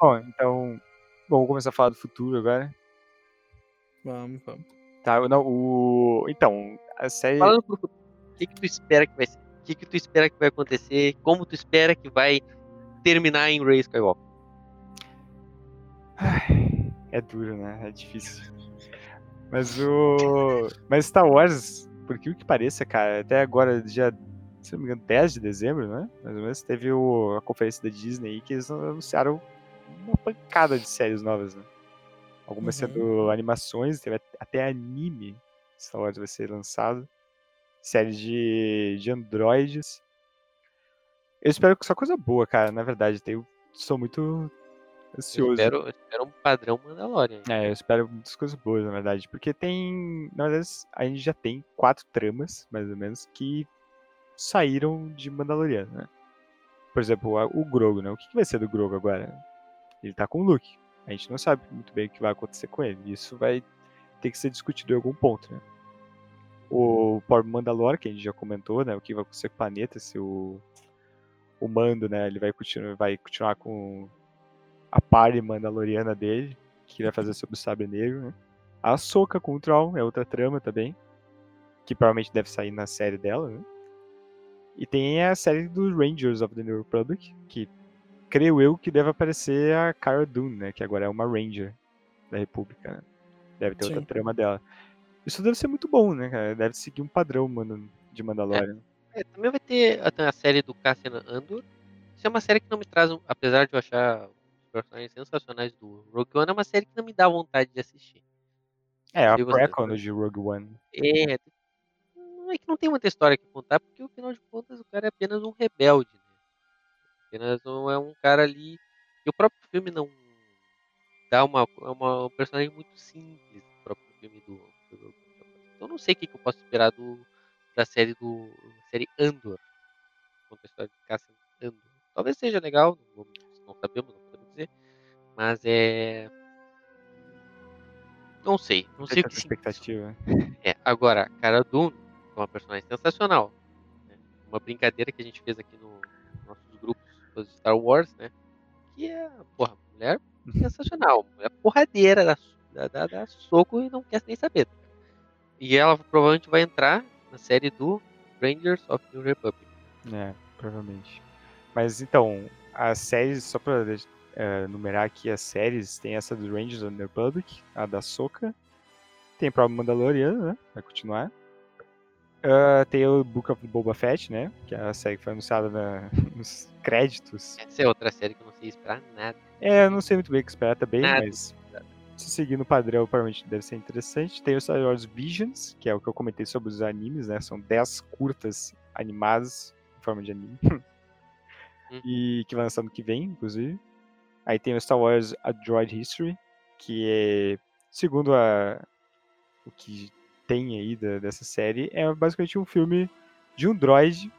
Bom, então. Vou começar a falar do futuro agora. Vamos, vamos. Tá, não, o. Então, a série. Falando pro o que, que tu espera que vai ser? O que, que tu espera que vai acontecer? Como tu espera que vai terminar em Ray Skywalker? É duro, né? É difícil. Mas o. Mas Star Wars, por que o que pareça, cara, até agora, dia, se não me engano, 10 de dezembro, né? Mais ou menos, teve o... a conferência da Disney aí que eles anunciaram uma pancada de séries novas, né? Algumas Uhum. sendo animações, teve at- até anime Star Wars vai ser lançado. Série de, de androides. Eu espero que só coisa boa, cara, na verdade. Eu sou muito Eu ansioso. espero, eu espero um padrão Mandalorian. É, eu espero muitas coisas boas, na verdade. Porque tem. Na verdade, a gente já tem quatro tramas, mais ou menos, que saíram de Mandaloriano, né? Por exemplo, o Grogu, né? O que, vai ser do Grogu agora? Ele tá com o Luke. A gente não sabe muito bem o que vai acontecer com ele. Isso vai ter que ser discutido em algum ponto, né? O próprio Mandalor, que a gente já comentou, né? O que vai acontecer com o planeta, se o, o Mando, né? Ele vai continuar, vai continuar com a party mandaloriana dele, que vai fazer sobre o Sabre Negro, né? A Soca com o Troll é outra trama também, que provavelmente deve sair na série dela, né? E tem a série dos Rangers of the New Republic, que creio eu que deve aparecer a Cara Dune, né? Que agora é uma Ranger da República, né? Deve ter outra Sim. trama dela. Isso deve ser muito bom, né, cara? Deve seguir um padrão, mano, de Mandalorian. É, também vai ter a, a série do Cassian Andor. Isso é uma série que não me traz, apesar de eu achar os personagens sensacionais do Rogue One, é uma série que não me dá vontade de assistir. É, a prequel né? de Rogue One. É, é que não tem muita história que contar, porque no final de contas o cara é apenas um rebelde. Apenas é um cara ali. E o próprio filme não dá uma, é uma um personagem muito simples, o próprio filme do, do Então não sei o que, que eu posso esperar do, da série do. série Andor. Conta a história de Cassian Andor. Talvez seja legal, não, não sabemos, não podemos dizer. Mas é. Não sei, não sei o que expectativa. É, agora, Cara Dune é uma personagem sensacional. Né? Uma brincadeira que a gente fez aqui no, grupos dos Star Wars, né? Que é, porra, mulher sensacional. Mulher porradeira, dá, dá, dá soco e não quer nem saber. E ela provavelmente vai entrar na série do Rangers of New Republic. É, provavelmente. Mas então, as séries, só pra uh, numerar aqui as séries, tem essa do Rangers of the Republic, a da Soca. Tem o próprio Mandaloriano, né? Vai continuar. Uh, tem o Book of Boba Fett, né? Que é a série que foi anunciada na, nos créditos. Essa é outra série que eu não sei esperar nada. É, eu não sei muito bem o que esperar também, nada. mas se seguir no padrão, provavelmente deve ser interessante. Tem o Star Wars Visions, que é o que eu comentei sobre os animes, né? São 10 curtas animadas em forma de anime. hum. E que vai lançar no que vem, inclusive. Aí tem o Star Wars A Droid History, que é, segundo a, o que tem aí da, dessa série, é basicamente um filme de um droid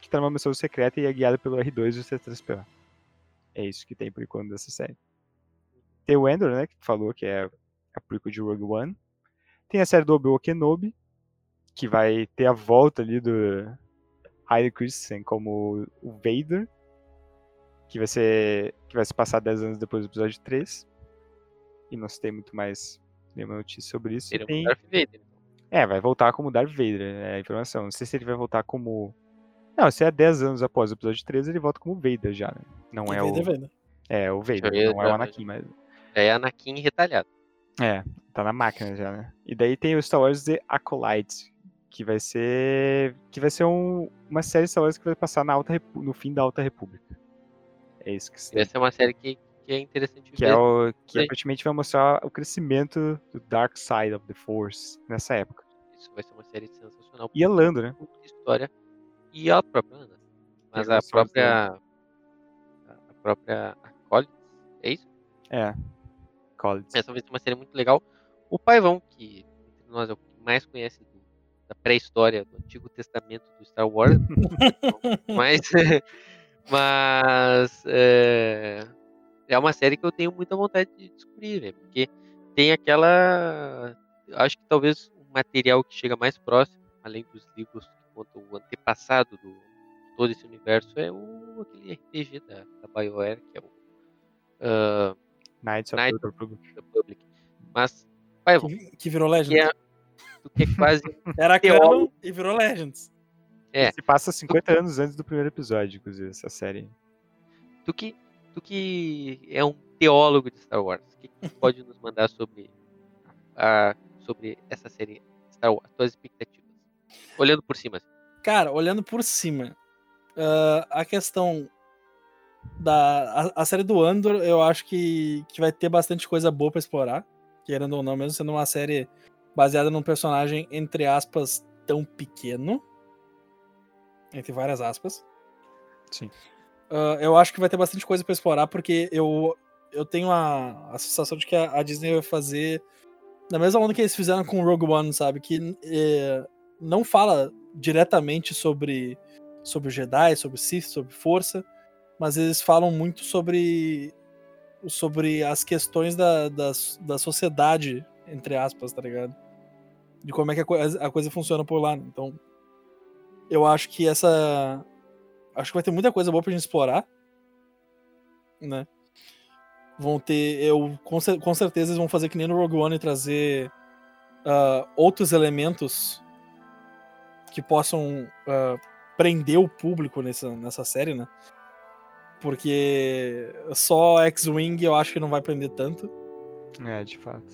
que tá numa missão secreta e é guiado pelo R2 e o C3PO. É isso que tem por enquanto dessa série. Tem o Endor, né, que falou que é a prequel de Rogue One. Tem a série do Obi-Wan Kenobi, que vai ter a volta ali do Hayden Christensen como o Vader, que vai ser que vai se passar 10 anos depois do episódio 3. E não se tem muito mais nenhuma notícia sobre isso. Ele tem... é Darth Vader. Então. É, vai voltar como Darth Vader, é a informação. Não sei se ele vai voltar como. Não, se é 10 anos após o episódio 13, ele volta como Vader já, né? Não é, é Vader, o. Vader. É, o Vader, não é o Anakin, mas. É Anakin retalhado. É, tá na máquina já, né? E daí tem o Star Wars The Acolyte, que vai ser. Que vai ser um, uma série de Star Wars que vai passar na Alta Repu... no fim da Alta República. É isso que se Essa é uma série que, que é interessante que É o, que aparentemente vai mostrar o crescimento do Dark Side of the Force nessa época. Isso vai ser uma série sensacional. E a Lando, né? História. E a própria Lando. Mas a própria. A própria. Collins, é isso? É. Collins. Essa vai ser uma série muito legal. O Paivão, que entre nós é o que mais conhece do, da pré-história do Antigo Testamento do Star Wars. mas. mas. É, é uma série que eu tenho muita vontade de descobrir, né? Porque tem aquela. Acho que talvez o material que chega mais próximo, além dos livros que contam o antepassado do todo esse universo, é o aquele RPG da, da BioWare, que é o. Uh, Knights of Knights the Republic. Republic. Mas. Vai, que, que virou Legends. Que é, que é quase. Era canon e virou Legends. É. Se passa 50 anos antes do primeiro episódio, inclusive, essa série. Tu que tu que é um teólogo de Star Wars, o que, que pode nos mandar sobre, a, sobre essa série Star Wars, tuas expectativas? Olhando por cima. Assim. Cara, olhando por cima, uh, a questão da a, a, série do Andor, eu acho que, que vai ter bastante coisa boa para explorar, querendo ou não, mesmo sendo uma série baseada num personagem entre aspas tão pequeno, entre várias aspas. Sim. Uh, eu acho que vai ter bastante coisa para explorar, porque eu, eu tenho a, a sensação de que a, a, Disney vai fazer da mesma onda que eles fizeram com Rogue One, sabe? Que é, não fala diretamente sobre, sobre Jedi, sobre Sith, sobre força, mas eles falam muito sobre, sobre as questões da, da, da sociedade, entre aspas, tá ligado? De como é que a, a coisa funciona por lá. Então, eu acho que essa acho que vai ter muita coisa boa pra gente explorar. Né? Vão ter. Eu, com, com certeza eles vão fazer que nem no Rogue One e trazer uh, outros elementos que possam uh, prender o público nessa, nessa série, né? Porque só X-Wing eu acho que não vai prender tanto. É, de fato.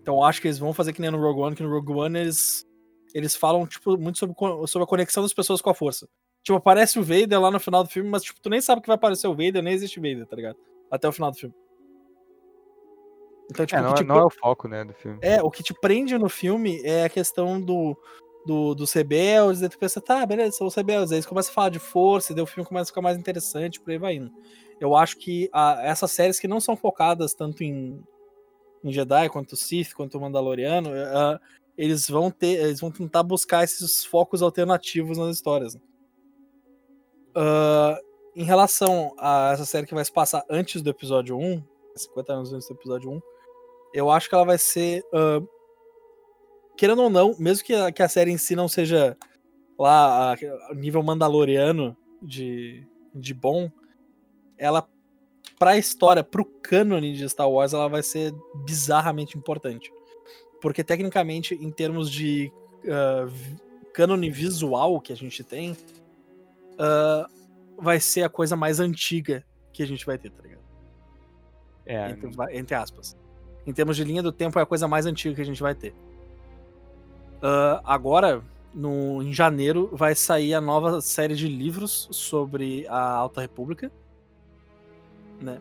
Então acho que eles vão fazer que nem no Rogue One, que no Rogue One eles, eles falam tipo, muito sobre, sobre a conexão das pessoas com a força. Tipo, aparece o Vader lá no final do filme, mas tipo, tu nem sabe que vai aparecer o Vader, nem existe Vader, tá ligado? Até o final do filme. Então, tipo, é, não. É, não, é o foco, né, do filme. É, o que te prende no filme é a questão do, do, dos rebeldes, daí tu pensa, tá, beleza, são os rebeldes. Aí eles começam a falar de força, e daí o filme começa a ficar mais interessante, por aí vai indo. Eu acho que a, essas séries que não são focadas tanto em, em Jedi, quanto Sith, quanto Mandaloriano, uh, eles vão ter, eles vão tentar buscar esses focos alternativos nas histórias. Uh, em relação a essa série que vai se passar antes do episódio 1, 50 anos antes do episódio 1, eu acho que ela vai ser. Uh, querendo ou não, mesmo que a, que a série em si não seja lá a, a nível mandaloriano de, de bom, ela pra história, pro cânone de Star Wars, ela vai ser bizarramente importante. Porque tecnicamente, em termos de uh, cânone visual que a gente tem, uh, vai ser a coisa mais antiga que a gente vai ter, tá ligado? É. Entre, entre aspas. Em termos de linha do tempo, é a coisa mais antiga que a gente vai ter. Uh, agora, no, em janeiro, vai sair a nova série de livros sobre a Alta República. Né?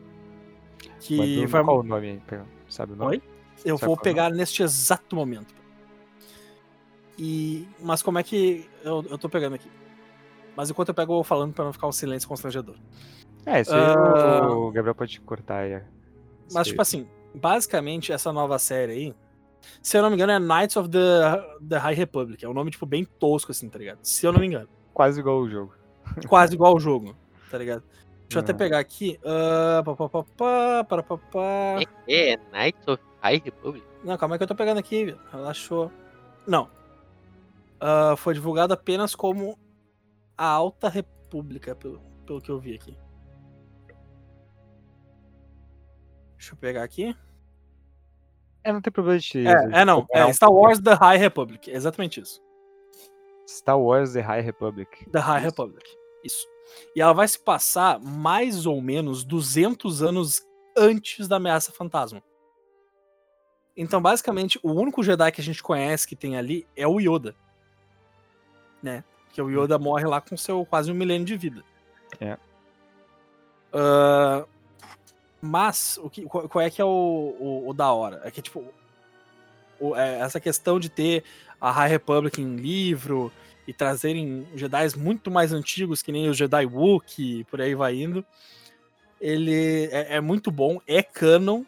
Que vai... Qual o nome? Sabe o nome? Oi? Eu Sabe vou pegar neste exato momento. E... Mas como é que. Eu, eu tô pegando aqui. Mas enquanto eu pego, eu vou falando pra não ficar um silêncio constrangedor. É, isso aí uh... o Gabriel pode cortar aí. Mas, tipo assim, basicamente, essa nova série aí, se eu não me engano, é Knights of the, the High Republic. É um nome, tipo, bem tosco, assim, tá ligado? Se eu não me engano. Quase igual o jogo. Quase igual o jogo, tá ligado? Deixa eu até pegar aqui. Uh, pá. É, é Knights of High Republic? Não, calma aí que eu tô pegando aqui, relaxou. Não. Uh, foi divulgado apenas como a Alta República, pelo, pelo que eu vi aqui. Deixa eu pegar aqui. É, não tem problema de. É, é não. É Star Wars The High Republic. É exatamente isso. Star Wars The High Republic. The High isso. Republic. Isso. E ela vai se passar mais ou menos 200 anos antes da ameaça fantasma. Então, basicamente, o único Jedi que a gente conhece que tem ali é o Yoda. Né? Que o Yoda morre lá com seu quase um milênio de vida. É. Uh, mas, o que, qual é que é o, o, o da hora? É que, tipo, o, é, essa questão de ter a High Republic em livro e trazerem Jedi muito mais antigos, que nem os Jedi Wookiee, por aí vai indo, ele é, é muito bom, é canon,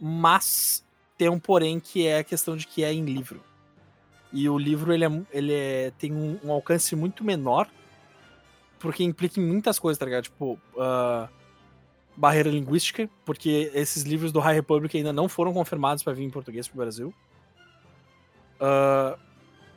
mas tem um porém que é a questão de que é em livro. E o livro ele, é, ele é, tem um, um, alcance muito menor, porque implica em muitas coisas, tá ligado? Tipo, uh, barreira linguística, porque esses livros do High Republic ainda não foram confirmados para vir em português pro Brasil. Uh,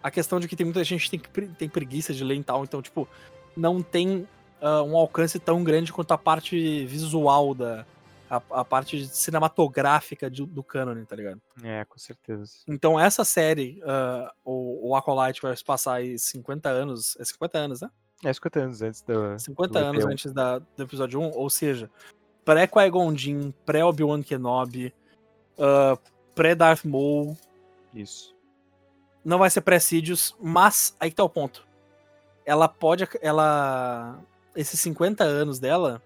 a questão de que tem muita gente que tem, tem preguiça de ler e tal, então, tipo, não tem uh, um alcance tão grande quanto a parte visual da, a, a parte cinematográfica de, do canon, tá ligado? É, com certeza. Então essa série, uh, o, o Acolyte vai se passar aí 50 anos, é 50 anos, né? É 50 anos antes do 50 do anos antes da, do episódio 1, ou seja, pré-Qui-Gon Jinn, pré-Obi-Wan Kenobi, uh, pré-Darth Maul. Isso. Não vai ser pré-Sidious, mas aí que tá o ponto. Ela pode, ela... Esses 50 anos dela...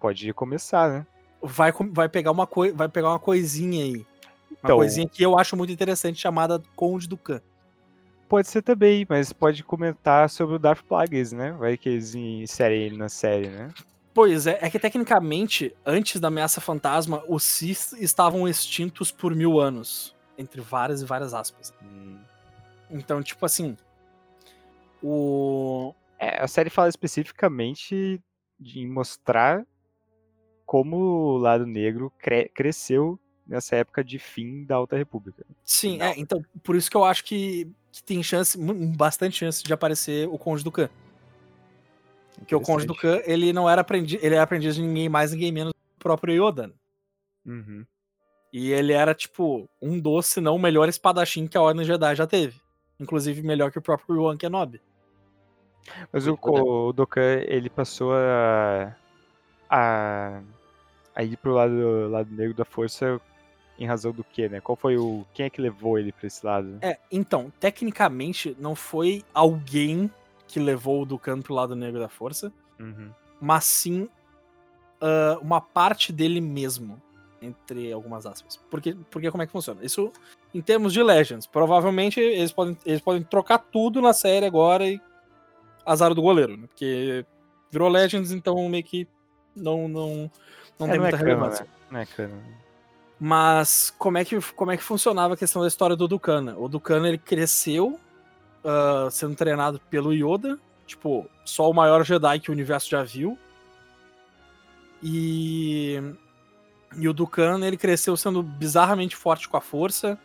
Pode começar, né? Vai, vai, pegar uma coi vai pegar uma coisinha aí. Uma então, coisinha que eu acho muito interessante, chamada Conde do Khan. Pode ser também, mas pode comentar sobre o Darth Plagueis, né? Vai que eles inserem ele na série, né? Pois é, é que tecnicamente, antes da ameaça fantasma, os Sith estavam extintos por mil anos. Entre várias e várias aspas. Hum. Então, tipo assim. O. É, a série fala especificamente de mostrar como o lado negro cre cresceu nessa época de fim da Alta República. Sim, é, então por isso que eu acho que, que tem chance, bastante chance de aparecer o Conde do Khan. Porque o Conde do Khan, ele não era aprendiz, ele era aprendiz de ninguém mais, ninguém menos do próprio Yoda. Né? Uhum. E ele era, tipo, um dos, se não o melhor espadachim que a Ordem Jedi já teve. Inclusive melhor que o próprio Obi-Wan Kenobi. Mas o, o, o Dokkan, ele passou a, a a ir pro lado, lado negro da força em razão do que, né? Qual foi o. Quem é que levou ele pra esse lado? É, então, tecnicamente, não foi alguém que levou o Dukan pro lado negro da força, uhum. mas sim uh, uma parte dele mesmo, entre algumas aspas. Porque, porque como é que funciona? Isso em termos de Legends. Provavelmente eles podem, eles podem trocar tudo na série agora e azar do goleiro, né? Porque virou Legends, então meio que não, não, não É, tem não é muita cano, relevância. né? Não é cano. Mas como é, que, como é que funcionava a questão da história do Dukana? O Dukana ele cresceu ah, sendo treinado pelo Yoda, tipo, só o maior Jedi que o universo já viu. E, e o Dukana ele cresceu sendo bizarramente forte com a força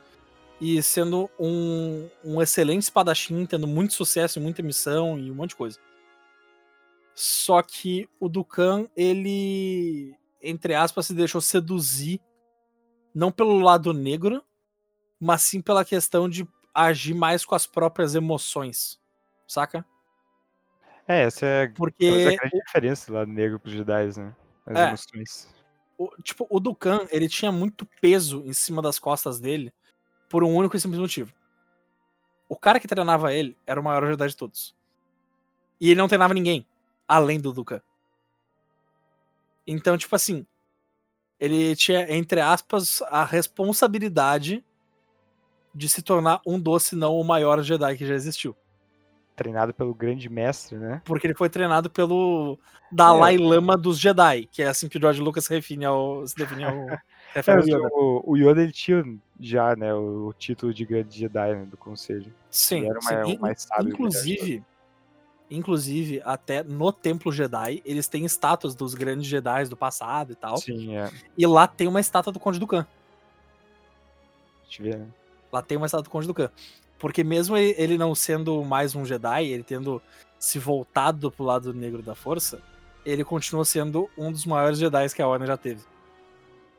e sendo um, um excelente espadachim, tendo muito sucesso e muita missão e um monte de coisa. Só que o Dukan, ele, entre aspas, se deixou seduzir não pelo lado negro, mas sim pela questão de agir mais com as próprias emoções, saca? É, essa é Porque a grande diferença do negro pros Jedi, né? As É. emoções. o, tipo, o Dukan, ele tinha muito peso em cima das costas dele por um único e simples motivo. O cara que treinava ele era o maior Jedi de todos. E ele não treinava ninguém além do Dukan. Então, tipo assim, ele tinha, entre aspas, a responsabilidade de se tornar um doce, não o maior Jedi que já existiu. Treinado pelo grande mestre, né? Porque ele foi treinado pelo Dalai Lama dos Jedi, que é assim que o George Lucas refine ao, se define ao, É, ao Yoda. o, o Yoda ele tinha já, né, o, título de grande Jedi né, do conselho. Sim, Ele era o sim. sábio, inclusive, inclusive, até no Templo Jedi, eles têm estátuas dos grandes Jedi do passado e tal. Sim, é. E lá tem uma estátua do Conde Dukan. Deixa eu ver, né? Lá tem uma estátua do Conde Dukan. Porque mesmo ele não sendo mais um Jedi, ele tendo se voltado pro lado negro da força, ele continua sendo um dos maiores Jedi que a Ordem já teve.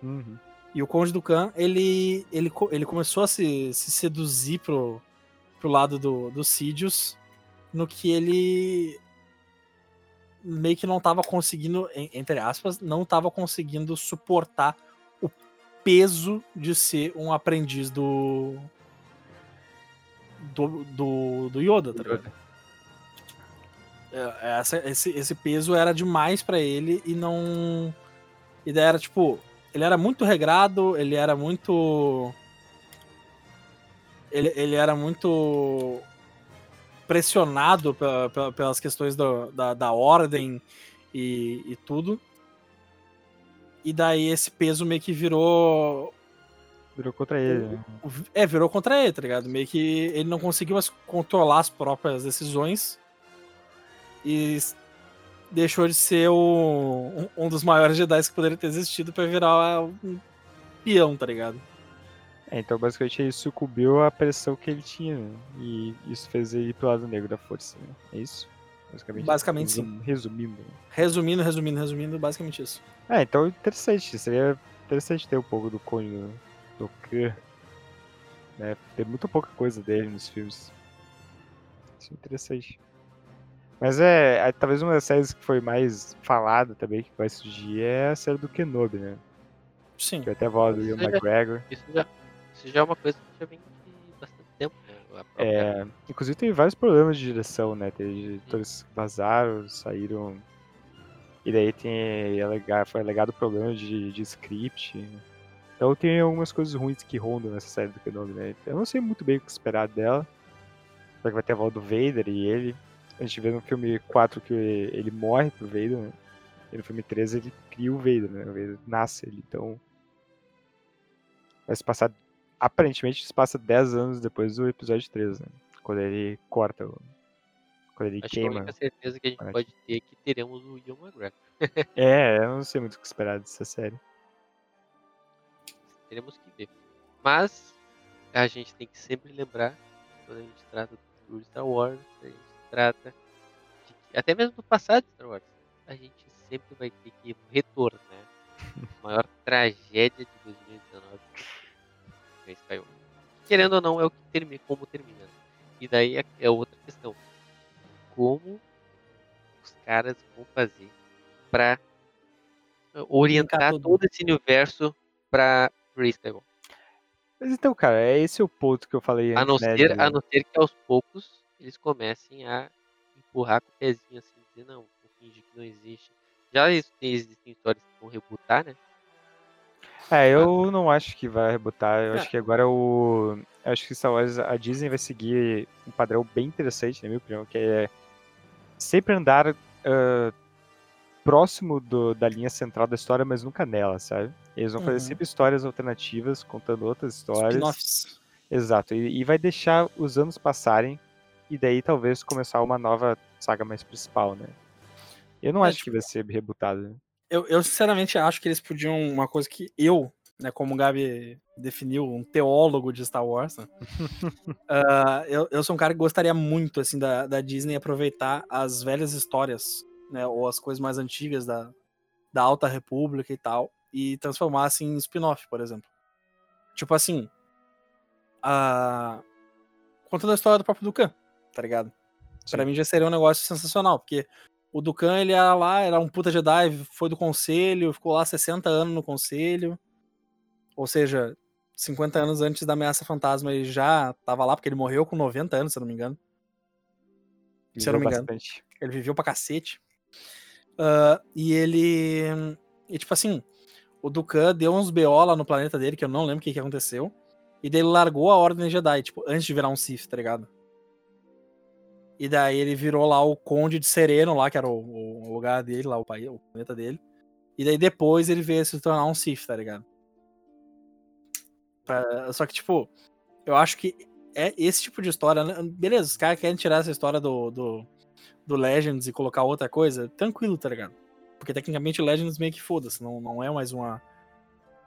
Uhum. E o Conde Dukan, ele, ele, ele começou a se, se seduzir pro, pro lado do, do Sidious, no que ele meio que não tava conseguindo, en- entre aspas, não tava conseguindo suportar o peso de ser um aprendiz do. do, do, do Yoda, tá ligado? É, essa- esse, esse peso era demais pra ele e não. E daí era tipo. Ele era muito regrado, ele era muito. Ele, ele era muito pressionado pela- pela- pelas questões do- da, da ordem e, e tudo. E daí esse peso meio que virou. Virou contra ele, né? É, virou contra ele, tá ligado? Meio que ele não conseguiu mais controlar as próprias decisões. E deixou de ser o, um, dos maiores Jedi que poderia ter existido pra virar um peão, tá ligado? É, então basicamente ele sucumbiu à pressão que ele tinha, né? E isso fez ele ir pro lado negro da força, né? É isso? Basicamente, Basicamente, resum- Resumindo. né? Resumindo, resumindo, resumindo, basicamente isso. É, então interessante. Seria interessante ter um pouco do Conde do, do Khan, né? Tem muito pouca coisa dele nos filmes. Isso é interessante. Mas é, é, talvez uma das séries que foi mais falada também, que vai surgir, é a série do Kenobi, né? Sim. Que até a voz do Ian McGregor. Isso já, isso já é uma coisa que já vem de bastante tempo, né? É, inclusive tem vários problemas de direção, né? Tem diretores que vazaram, saíram. E daí tem alega- foi alegado problema de, de script. Então tem algumas coisas ruins que rondam nessa série do Kenobi, né? Eu não sei muito bem o que esperar dela. Só que vai ter a volta do Vader e ele. A gente vê no filme 4 que ele morre pro Vader, né? E no filme 13 ele cria o Vader, né? O Vader nasce ele, então. Vai se passar aparentemente se passa 10 anos depois do episódio 3, né? Quando ele corta, o- quando ele Acho que a queima. única certeza que a gente pode ter é que teremos o Ian McGregor. É, eu não sei muito o que esperar dessa série. Teremos que ver. Mas a gente tem que sempre lembrar, quando a gente trata do Star Wars, a gente trata de que, até mesmo do passado de Star Wars, a gente sempre vai ter que retornar. A maior tragédia de 2019 é Skywalker. Querendo ou não, é o que termina, como termina. E daí é, é outra questão. Como os caras vão fazer pra eh, orientar todo esse universo pra Rey Skywalker. Mas então, cara, é esse o ponto que eu falei A antes, não, né? ser, de- a não ser que aos poucos eles comecem a empurrar com o pezinho assim, dizer não, vou fingir que não existe. Já ex- existem histórias que vão rebutar, né? É, eu não acho que vai rebutar. Eu É. acho que agora o. Eu acho que Star Wars, a Disney vai seguir um padrão bem interessante, na minha opinião, que é sempre andar ah, próximo do- da linha central da história, mas nunca nela, sabe? Eles vão fazer Uhum. sempre histórias alternativas, contando outras histórias. Exato, e, e vai deixar os anos passarem e daí talvez começar uma nova saga mais principal, né? Eu não É, acho que vai ser rebutado. Eu, eu sinceramente acho que eles podiam. Uma coisa que eu, né, como o Gabi definiu, um teólogo de Star Wars, né, ah, eu, eu sou um cara que gostaria muito assim da, da Disney aproveitar as velhas histórias, né, ou as coisas mais antigas da, da Alta República e tal, e transformar assim, em spin-off, por exemplo. Tipo assim. a contando a história do próprio Dukan, tá ligado? Pra Sim. mim já seria um negócio sensacional, porque o Dukan, ele era lá, era um puta Jedi, foi do conselho, ficou lá 60 anos no conselho. Ou seja, 50 anos antes da ameaça fantasma ele já tava lá, porque ele morreu com 90 anos, se eu não me engano. Se eu não me Viveu engano. bastante. Ele viveu pra cacete. Ah, e ele. E tipo assim, o Dukan deu uns BO lá no planeta dele, que eu não lembro o que, que aconteceu. E daí ele largou a Ordem Jedi, tipo, antes de virar um Sith, tá ligado? E daí ele virou lá o Conde de Sereno, lá, que era o, o lugar dele, lá, o país, o planeta dele. E daí depois ele veio se tornar um Sith, tá ligado? Pra- Só que, tipo, eu acho que é esse tipo de história. né? Beleza, os caras querem tirar essa história do, do, do Legends e colocar outra coisa, tranquilo, tá ligado? Porque tecnicamente Legends meio que foda-se, não, não é mais uma.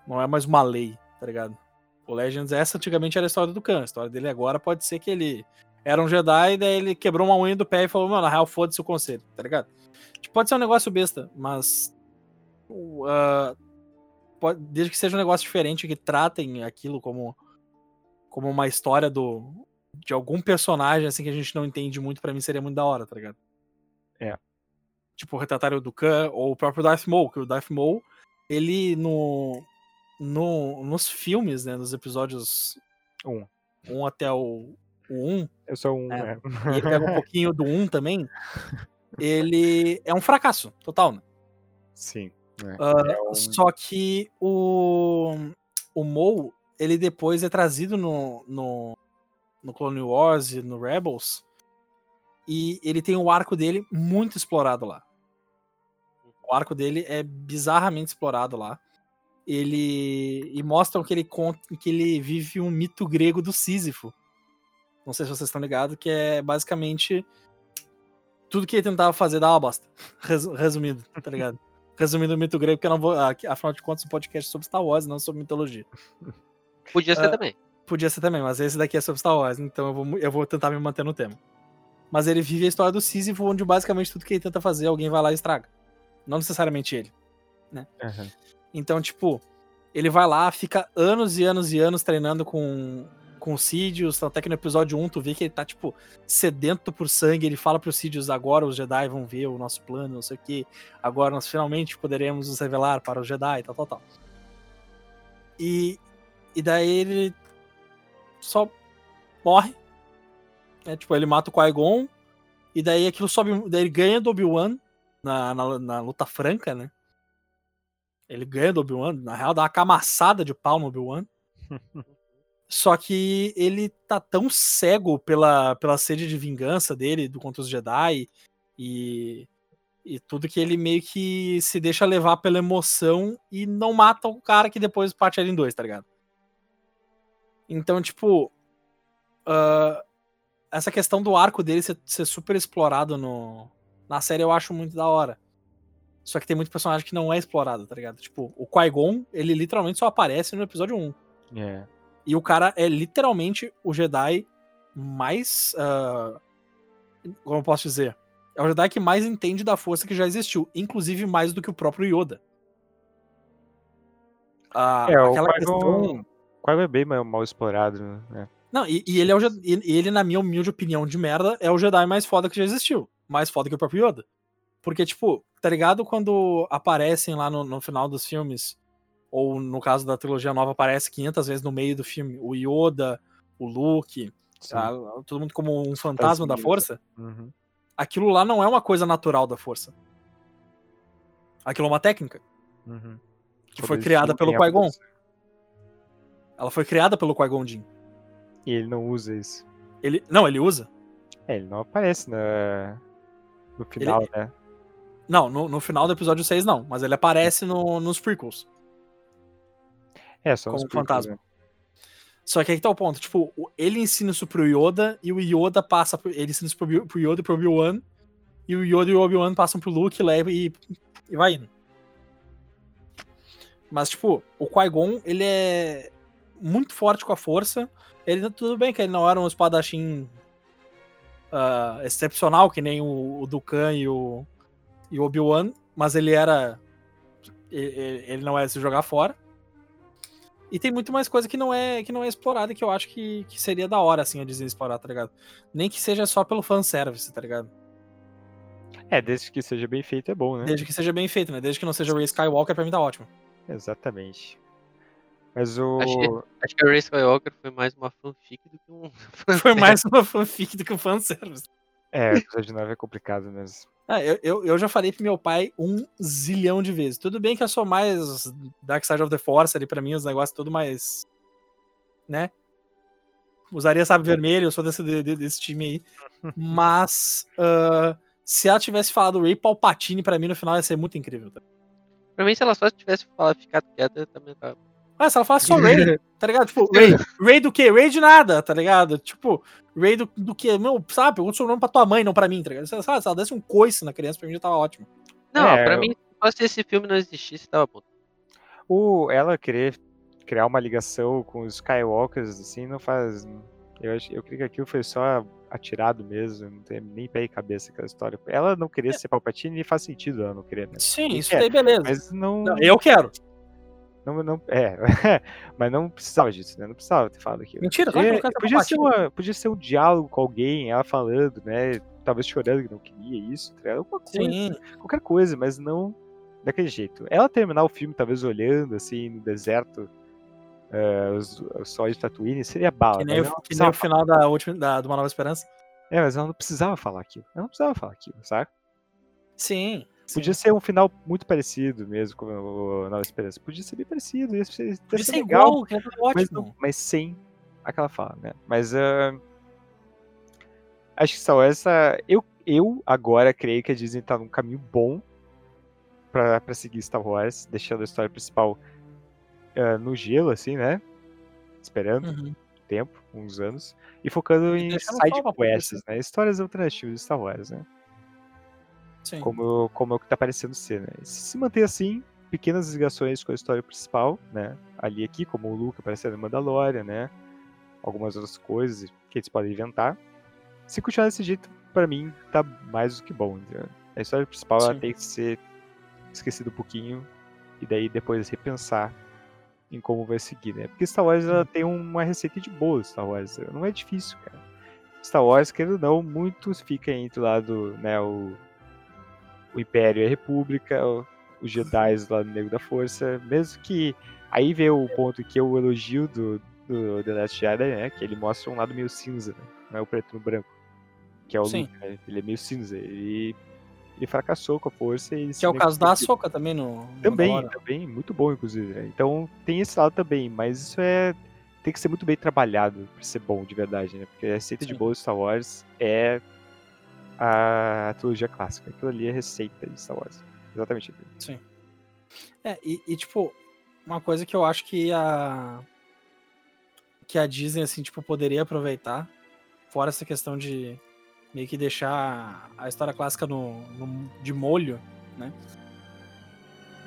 Não é mais uma lei, tá ligado? O Legends, essa antigamente era a história do Khan. A história dele agora pode ser que ele era um Jedi, daí ele quebrou uma unha do pé e falou, mano, na real, foda-se o conselho, tá ligado? Tipo, pode ser um negócio besta, mas. ah, pode- desde que seja um negócio diferente, que tratem aquilo como, como uma história do, de algum personagem assim que a gente não entende muito, pra mim seria muito da hora, tá ligado? É. Tipo, o Dukan ou o próprio Darth Maul, que o Darth Maul, ele no, no nos filmes, né, nos episódios Um. 1 até o, o 1, Eu sou um. É. é. e ele pega um pouquinho do 1 também, ele é um fracasso total, né? Sim. é. Ah, É um- Só que o, o Maul, ele depois é trazido no, no, no Clone Wars e no Rebels, e ele tem o arco dele muito explorado lá. O arco dele é bizarramente explorado lá. Ele e mostram que ele conta que ele vive um mito grego do Sísifo. Não sei se vocês estão ligados, que é basicamente tudo que ele tentava fazer dava bosta. Resu- Resumido, tá ligado? Resumindo o mito grego, porque eu não vou. aqui, Afinal de contas, um podcast sobre Star Wars, não sobre mitologia. Podia ser Ah, também. Podia ser também, mas esse daqui é sobre Star Wars, então eu vou, eu vou tentar me manter no tema. Mas ele vive a história do Sísifo, onde basicamente tudo que ele tenta fazer, alguém vai lá e estraga. Não necessariamente ele. Aham. Então, tipo, ele vai lá, fica anos e anos e anos treinando com, com o Sidious, até que no episódio 1 tu vê que ele tá, tipo, sedento por sangue, ele fala pro Sidious, agora os Jedi vão ver o nosso plano, não sei o que, agora nós finalmente poderemos nos revelar para os Jedi, tal, tal, tal. E, e daí ele só morre, né, tipo, ele mata o Qui-Gon, e daí aquilo sobe, daí ele ganha do Obi-Wan na, na, na luta franca, né, ele ganha do Obi-Wan, na real dá uma camaçada de pau no Obi-Wan. Só que ele tá tão cego pela, pela sede de vingança dele do contra os Jedi e, e tudo que ele meio que se deixa levar pela emoção e não mata o cara que depois parte ele em dois, tá ligado? Então, tipo, ah, essa questão do arco dele ser, ser super explorado no, na série eu acho muito da hora. Só que tem muito personagem que não é explorado, tá ligado? Tipo, o Qui-Gon, ele literalmente só aparece no episódio 1. É. E o cara é literalmente o Jedi mais. ah, como eu posso dizer? É o Jedi que mais entende da força que já existiu, inclusive mais do que o próprio Yoda. Ah, É, o aquela Qui-Gon- questão. Qui-Gon é bem mal, explorado, né? Não, e, e ele é o Jedi- e ele, na minha humilde opinião de merda, é o Jedi mais foda que já existiu. Mais foda que o próprio Yoda. Porque, tipo, tá ligado quando aparecem lá no, no final dos filmes, ou no caso da trilogia nova, aparece 500 vezes no meio do filme, o Yoda, o Luke, a- todo mundo como um fantasma da força, Uhum. aquilo lá não é uma coisa natural da força. Aquilo é uma técnica Uhum. que foi Todos criada pelo Qui-Gon. Ela foi criada pelo Qui-Gon Jinn. E ele não usa isso. Ele, não, ele usa. É, ele não aparece na, no final, Ele- né? Não, no, no final do episódio 6 não, mas ele aparece no- nos prequels. É, só como prequels, fantasma. né? Só que aí que tá o ponto, tipo, ele ensina isso pro Yoda e o Yoda passa, pro- ele ensina isso pro, pro Yoda e pro Obi-Wan, e o Yoda e o Obi-Wan passam pro Luke, leva e, e vai indo. Mas, tipo, o Qui-Gon, ele é muito forte com a força. Ele, tudo bem que ele não era um espadachim ah, excepcional, que nem o, o Dukan e o, e o Obi-Wan, mas ele era. Ele, ele não é se jogar fora. E tem muito mais coisa que não é que não é explorada que eu acho que, que seria da hora, assim, a Disney explorar, tá ligado? Nem que seja só pelo fanservice, tá ligado? É, desde que seja bem feito é bom, né? Desde que seja bem feito, né? Desde que não seja Ray Skywalker, pra mim tá ótimo. Exatamente. Mas o. Achei- Acho que a Ray Skywalker foi mais uma fanfic do que um. Foi mais uma fanfic do que um fanservice. É, o episódio 9 é complicado mesmo. Ah, eu, eu, eu já falei pro meu pai um zilhão de vezes. Tudo bem que eu sou mais Dark Side of the Force ali, pra mim, os negócios tudo mais. Né? Usaria sabe vermelho, eu sou desse, de- de- desse time aí. Mas. ah, se ela tivesse falado Ray Palpatine pra mim no final ia ser muito incrível. Pra mim, se ela só tivesse falado, ficado quieta, eu também tava. Ah, se ela falasse só Ray, tá ligado? Tipo, Ray, Ray do quê? Ray de nada, tá ligado? Tipo, Ray do, do quê? Meu, sabe? Pergunta o seu nome pra tua mãe, não pra mim, tá ligado? Se ela, se ela desse um coice na criança, pra mim já tava ótimo. Não, É, pra eu- mim, só se esse filme não existisse, tava bom. O, ela querer criar uma ligação com os Skywalkers, assim, não faz. Eu, acho, eu creio que aquilo foi só atirado mesmo, não tem nem pé e cabeça aquela história. Ela não querer ser Palpatine faz sentido ela não querer, né? Sim, isso quer, daí beleza. Mas não. Não, eu quero. Não, não é, mas não precisava disso, né? Não precisava ter falado aquilo. Mentira, claro Podia, não quero ser podia, ser uma, podia ser um diálogo com alguém, ela falando, né? Talvez chorando que não queria isso, tá? Alguma coisa, Sim, qualquer coisa, mas não daquele jeito. Ela terminar o filme, talvez olhando assim no deserto, os, os sóis de Tatooine, seria bala. que nem, o- que nem o final da última, da, do Uma Nova Esperança. É, mas ela não precisava falar aquilo. Ela não precisava falar aquilo, sabe? Sim. Sim. Podia ser um final muito parecido mesmo com o Nova Esperança. Podia ser bem parecido, ia ser, ia Podia ser ser legal, igual, é mas, ótimo. mas sem aquela fala, né? Mas ah, acho que Star Wars, ah, eu, eu agora creio que a Disney tá num caminho bom pra, pra seguir Star Wars, deixando a história principal ah, no gelo, assim, né? Esperando Uhum. tempo, uns anos, e focando E em side só quests, né? Histórias alternativas de Star Wars, né? Sim. como, como é o que tá parecendo ser, né? Se se manter assim, pequenas ligações com a história principal, né? Ali aqui, como o Luke aparecendo em Mandalorian, né? Algumas outras coisas que eles podem inventar. Se continuar desse jeito, pra mim, tá mais do que bom, entendeu? A história principal ela tem que ser esquecida um pouquinho e daí depois repensar em como vai seguir, né? Porque Star Wars ela tem uma receita de bolo, Star Wars. Não é difícil, cara. Star Wars, querendo ou não, muitos fica entre o lado, né, o, o Império e a República, os Jedi do lado negro da Força, mesmo que aí vê o ponto que eu elogio do, do The Last Jedi, né, que ele mostra um lado meio cinza, né, não é o preto no branco, que é o Sim. Luke, né, ele é meio cinza, ele, ele fracassou com a Força e Que é o caso da. Ahsoka também no. no Também, Mandalorian. também, muito bom, inclusive. né? Então tem esse lado também, mas isso é. Tem que ser muito bem trabalhado pra ser bom de verdade, né? Porque a receita de Sim. bolo de Star Wars é a trilogia clássica. Aquilo ali é receita de Star Wars. Exatamente aquilo. É, e, e, tipo, uma coisa que eu acho que a. Que a Disney, assim, tipo, poderia aproveitar, fora essa questão de meio que deixar a história clássica no, no- de molho, né?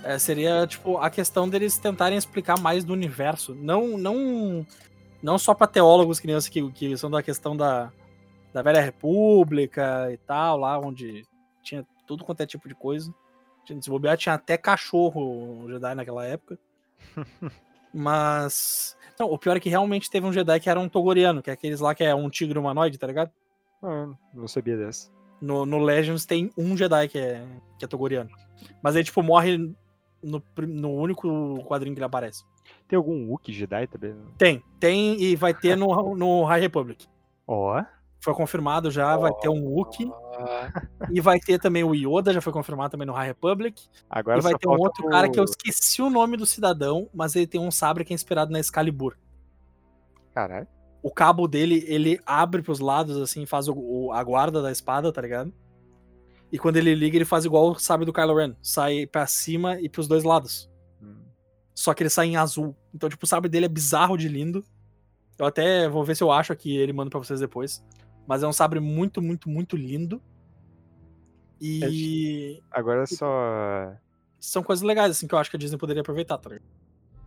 É, seria, tipo, a questão deles tentarem explicar mais do universo. Não, não, não só para teólogos que nem eu, que, que são da questão da, da Velha República e tal, lá onde tinha tudo quanto é tipo de coisa. Se bobear, tinha até cachorro Jedi naquela época. Mas. Não, o pior é que realmente teve um Jedi que era um Togoriano, que é aqueles lá que é um tigre humanoide, tá ligado? Ah, não sabia dessa. No, no Legends tem um Jedi que é, que é Togoriano. Mas ele, tipo, morre no, no único quadrinho que ele aparece. Tem algum Wookiee Jedi também? Tem, tem e vai ter no, no High Republic. Ó, Foi confirmado já, vai ter um Wookiee. Ah, E vai ter também o Yoda, já foi confirmado também no High Republic. agora e vai ter um outro o- cara que eu esqueci o nome do cidadão, mas ele tem um sabre que é inspirado na Excalibur. Caralho. O cabo dele, ele abre pros lados, assim, faz o, o- a guarda da espada, tá ligado? E quando ele liga, ele faz igual o sabre do Kylo Ren. Sai pra cima e pros dois lados. Hum. Só que ele sai em azul. Então, tipo, o sabre dele é bizarro de lindo. Eu até vou ver se eu acho aqui ele mando pra vocês depois. Mas é um sabre muito, muito, muito lindo. E Agora só. são coisas legais, assim, que eu acho que a Disney poderia aproveitar, tá ligado?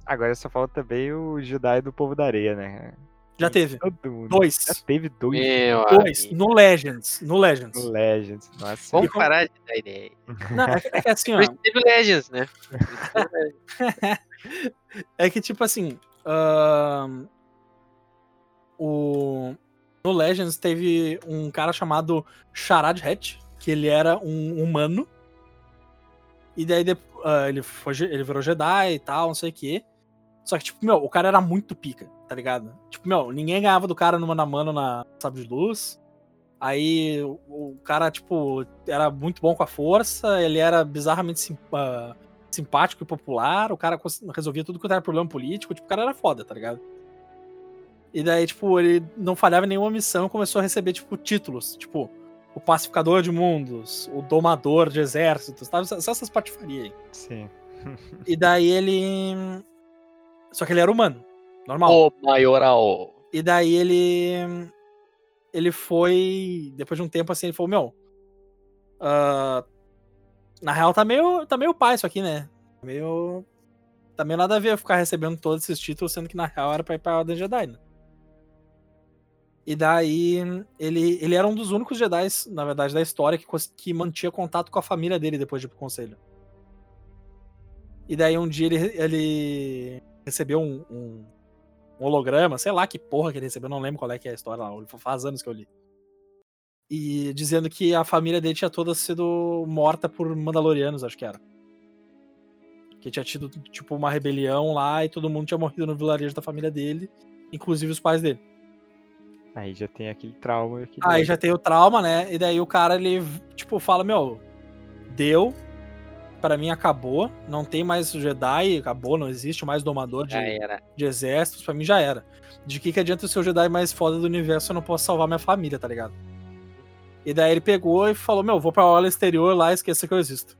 Agora só falta também o Jedi do povo da areia, né? Já teve. Todo mundo. Dois. Já teve dois Meu Dois. amigo. No Legends. No Legends. no Legends. Nossa. Vamos como- parar de dar ideia. Não, é, que- é que assim, ó. Teve Legends, né? É que, tipo assim. ahn, o. No Legends teve um cara chamado Sharad Hatch, que ele era um humano. E daí ah, ele, foi, ele virou Jedi e tal, não sei o quê. Só que, tipo, meu, o cara era muito pica, tá ligado? Tipo, meu, ninguém ganhava do cara no mano a mano na Sabre de Luz. Aí o, o cara, tipo, era muito bom com a força, ele era bizarramente ah, simpático e popular, o cara resolvia tudo que era problema político, tipo, o cara era foda, tá ligado? E daí, tipo, ele não falhava em nenhuma missão e começou a receber, tipo, títulos, tipo, o pacificador de mundos, o domador de exércitos, sabe? Só essas patifarias aí. Sim. E daí ele. Só que ele era humano, normal. O maioral. E daí ele. Ele foi. Depois de um tempo assim, ele falou: Meu. ah, na real, tá meio, tá meio pai isso aqui, né? Meio. Tá meio nada a ver ficar recebendo todos esses títulos, sendo que na real era pra ir pra Ordem Jedi, né? E daí, ele, ele era um dos únicos Jedi, na verdade, da história que, que mantinha contato com a família dele depois de ir pro conselho. E daí, um dia, ele, ele recebeu um, um, um holograma, sei lá que porra que ele recebeu, não lembro qual é que é a história lá, faz anos que eu li. E dizendo que a família dele tinha toda sido morta por Mandalorianos, acho que era. Que tinha tido, tipo, uma rebelião lá e todo mundo tinha morrido no vilarejo da família dele, inclusive os pais dele. Aí já tem aquele trauma. Aquele Aí já tem o trauma, né? E daí o cara, ele, tipo, fala, meu, deu, pra mim acabou, não tem mais Jedi, acabou, não existe mais domador de, de exércitos, pra mim já era. De que que adianta o Jedi mais foda do universo se eu não posso salvar minha família, tá ligado? E daí ele pegou e falou, meu, vou pra aula exterior lá e esqueça que eu existo.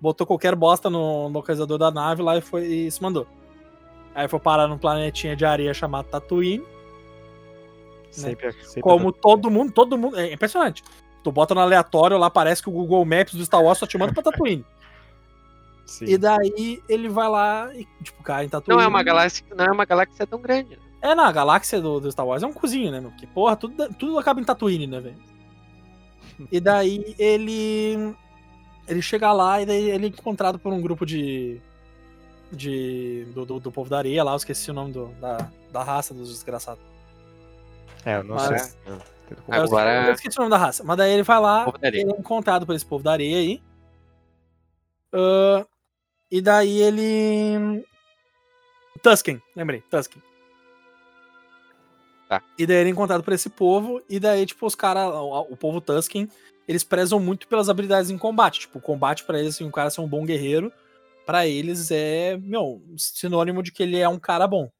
Botou qualquer bosta no localizador da nave lá e, foi, e se mandou. Aí foi parar num planetinha de areia chamado Tatooine. Sempre, sempre Como todo mundo, todo mundo. É impressionante. Tu bota no aleatório lá, parece que o Google Maps do Star Wars só te manda pra Tatooine. Sim. E daí ele vai lá e, tipo, cara, em Tatooine. Não é uma galáxia, não é uma galáxia tão grande. né? É, na galáxia do, do Star Wars é um cozinho, né, meu? Porque, porra, tudo, tudo acaba em Tatooine, né, velho? E daí ele. Ele chega lá e daí ele é encontrado por um grupo de. de do, do, do povo da areia lá, eu esqueci o nome do, da, da raça dos desgraçados. É, eu não Mas- sei. Eu esqueci- Agora- Eu esqueci o nome da raça. Mas daí ele vai lá, ele é encontrado por esse povo da areia aí. Ah, e daí ele. Tusken, lembrei, Tusken. Tá. E daí ele é encontrado por esse povo, e daí, tipo, os caras, o, o povo Tusken, eles prezam muito pelas habilidades em combate. Tipo, o combate pra eles, assim, um cara ser um bom guerreiro, pra eles é, meu, sinônimo de que ele é um cara bom.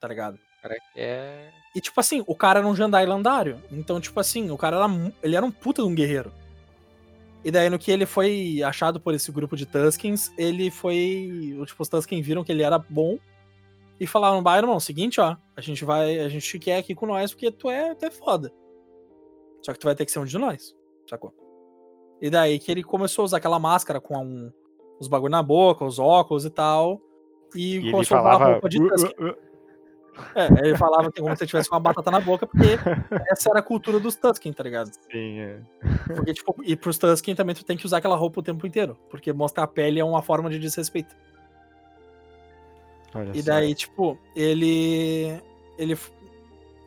Tá ligado? Cara, que é. E, tipo assim, o cara era um Jandai lendário. Então, tipo assim, o cara era, ele era um puta de um guerreiro. E daí, no que ele foi achado por esse grupo de Tuskens, ele foi. Tipo, os Tuskens viram que ele era bom. E falaram, bah, irmão, seguinte, ó, a gente vai. A gente te quer aqui com nós porque tu é, tu é foda. Só que tu vai ter que ser um de nós. Sacou? E daí que ele começou a usar aquela máscara com um- os bagulho na boca, os óculos e tal. E, E ele começou a usar a falava. roupa de "Uh, Tusken. uh, uh". É, ele falava que como se tivesse uma batata na boca, porque essa era a cultura dos Tusken, tá ligado? Sim, é. Porque, tipo, e pros Tusken também tu tem que usar aquela roupa o tempo inteiro, porque mostrar a pele é uma forma de desrespeito. Olha E só. daí, tipo, ele. Ele,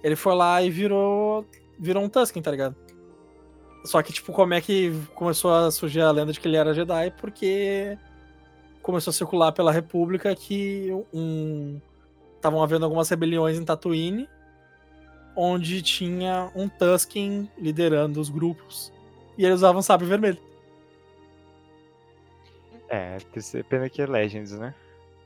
ele foi lá e virou. Virou um Tusken, tá ligado? Só que, tipo, como é que começou a surgir a lenda de que ele era Jedi? Porque começou a circular pela República que um. Estavam havendo algumas rebeliões em Tatooine, onde tinha um Tusken liderando os grupos. E eles usavam sabre vermelho. É, pena que é Legends, né?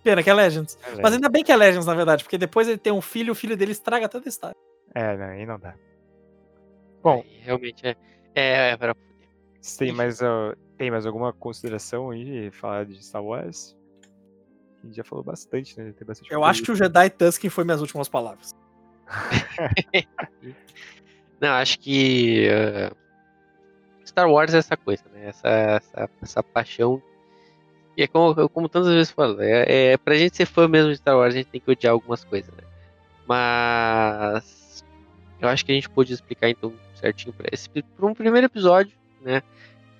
Pena que é Legends. É Mas ainda bem que é Legends, na verdade, porque depois ele tem um filho e o filho dele estraga toda a história. É, não, aí não dá. Bom. realmente é. É, é pra... Tem mais, uh, tem mais alguma consideração aí falar de Star Wars? A gente já falou bastante, né? Tem bastante Eu acho que o Jedi Tusken foi minhas últimas palavras. Não, acho que uh, Star Wars é essa coisa, né? Essa, essa, essa paixão. E é como, como tantas vezes falo, é, é, pra gente ser fã mesmo de Star Wars, a gente tem que odiar algumas coisas, né? Mas eu acho que a gente pôde explicar então certinho para esse pra um primeiro episódio, né?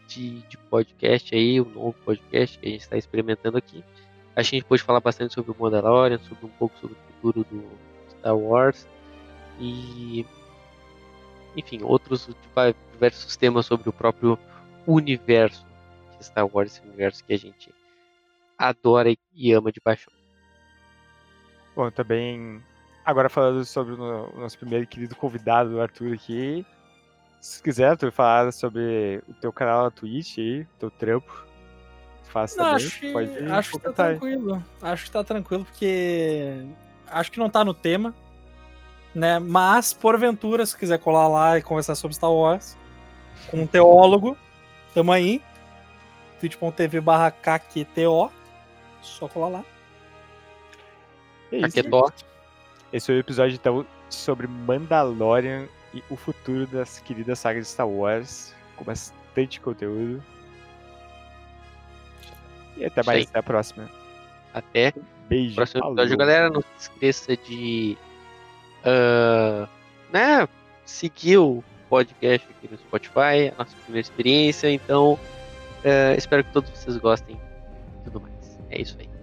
De, de podcast aí, um novo podcast que a gente está experimentando aqui. A gente pôde falar bastante sobre o Mandalorian, sobre um pouco sobre o futuro do Star Wars e enfim, outros diversos temas sobre o próprio universo de Star Wars, esse universo que a gente adora e ama de paixão. Bom, também agora falando sobre o nosso primeiro querido convidado, o Arthur aqui. Se quiser, Arthur, falar sobre o teu canal na Twitch aí, teu trampo, faça também. Acho, pode acho que tá tranquilo. Acho que tá tranquilo, porque acho que não tá no tema né? Mas, porventura, se quiser colar lá e conversar sobre Star Wars com um teólogo, tamo aí. twitch.tv barra KQTO. Só colar lá. É isso, Esse foi o episódio, então, sobre Mandalorian e o futuro das queridas sagas de Star Wars. Com bastante conteúdo. E até mais, até a próxima. Até. Beijo. Próximo episódio, galera. Não se esqueça de uh, né, seguir o podcast aqui no Spotify, a nossa primeira experiência. Então, uh, espero que todos vocês gostem e tudo mais. É isso aí.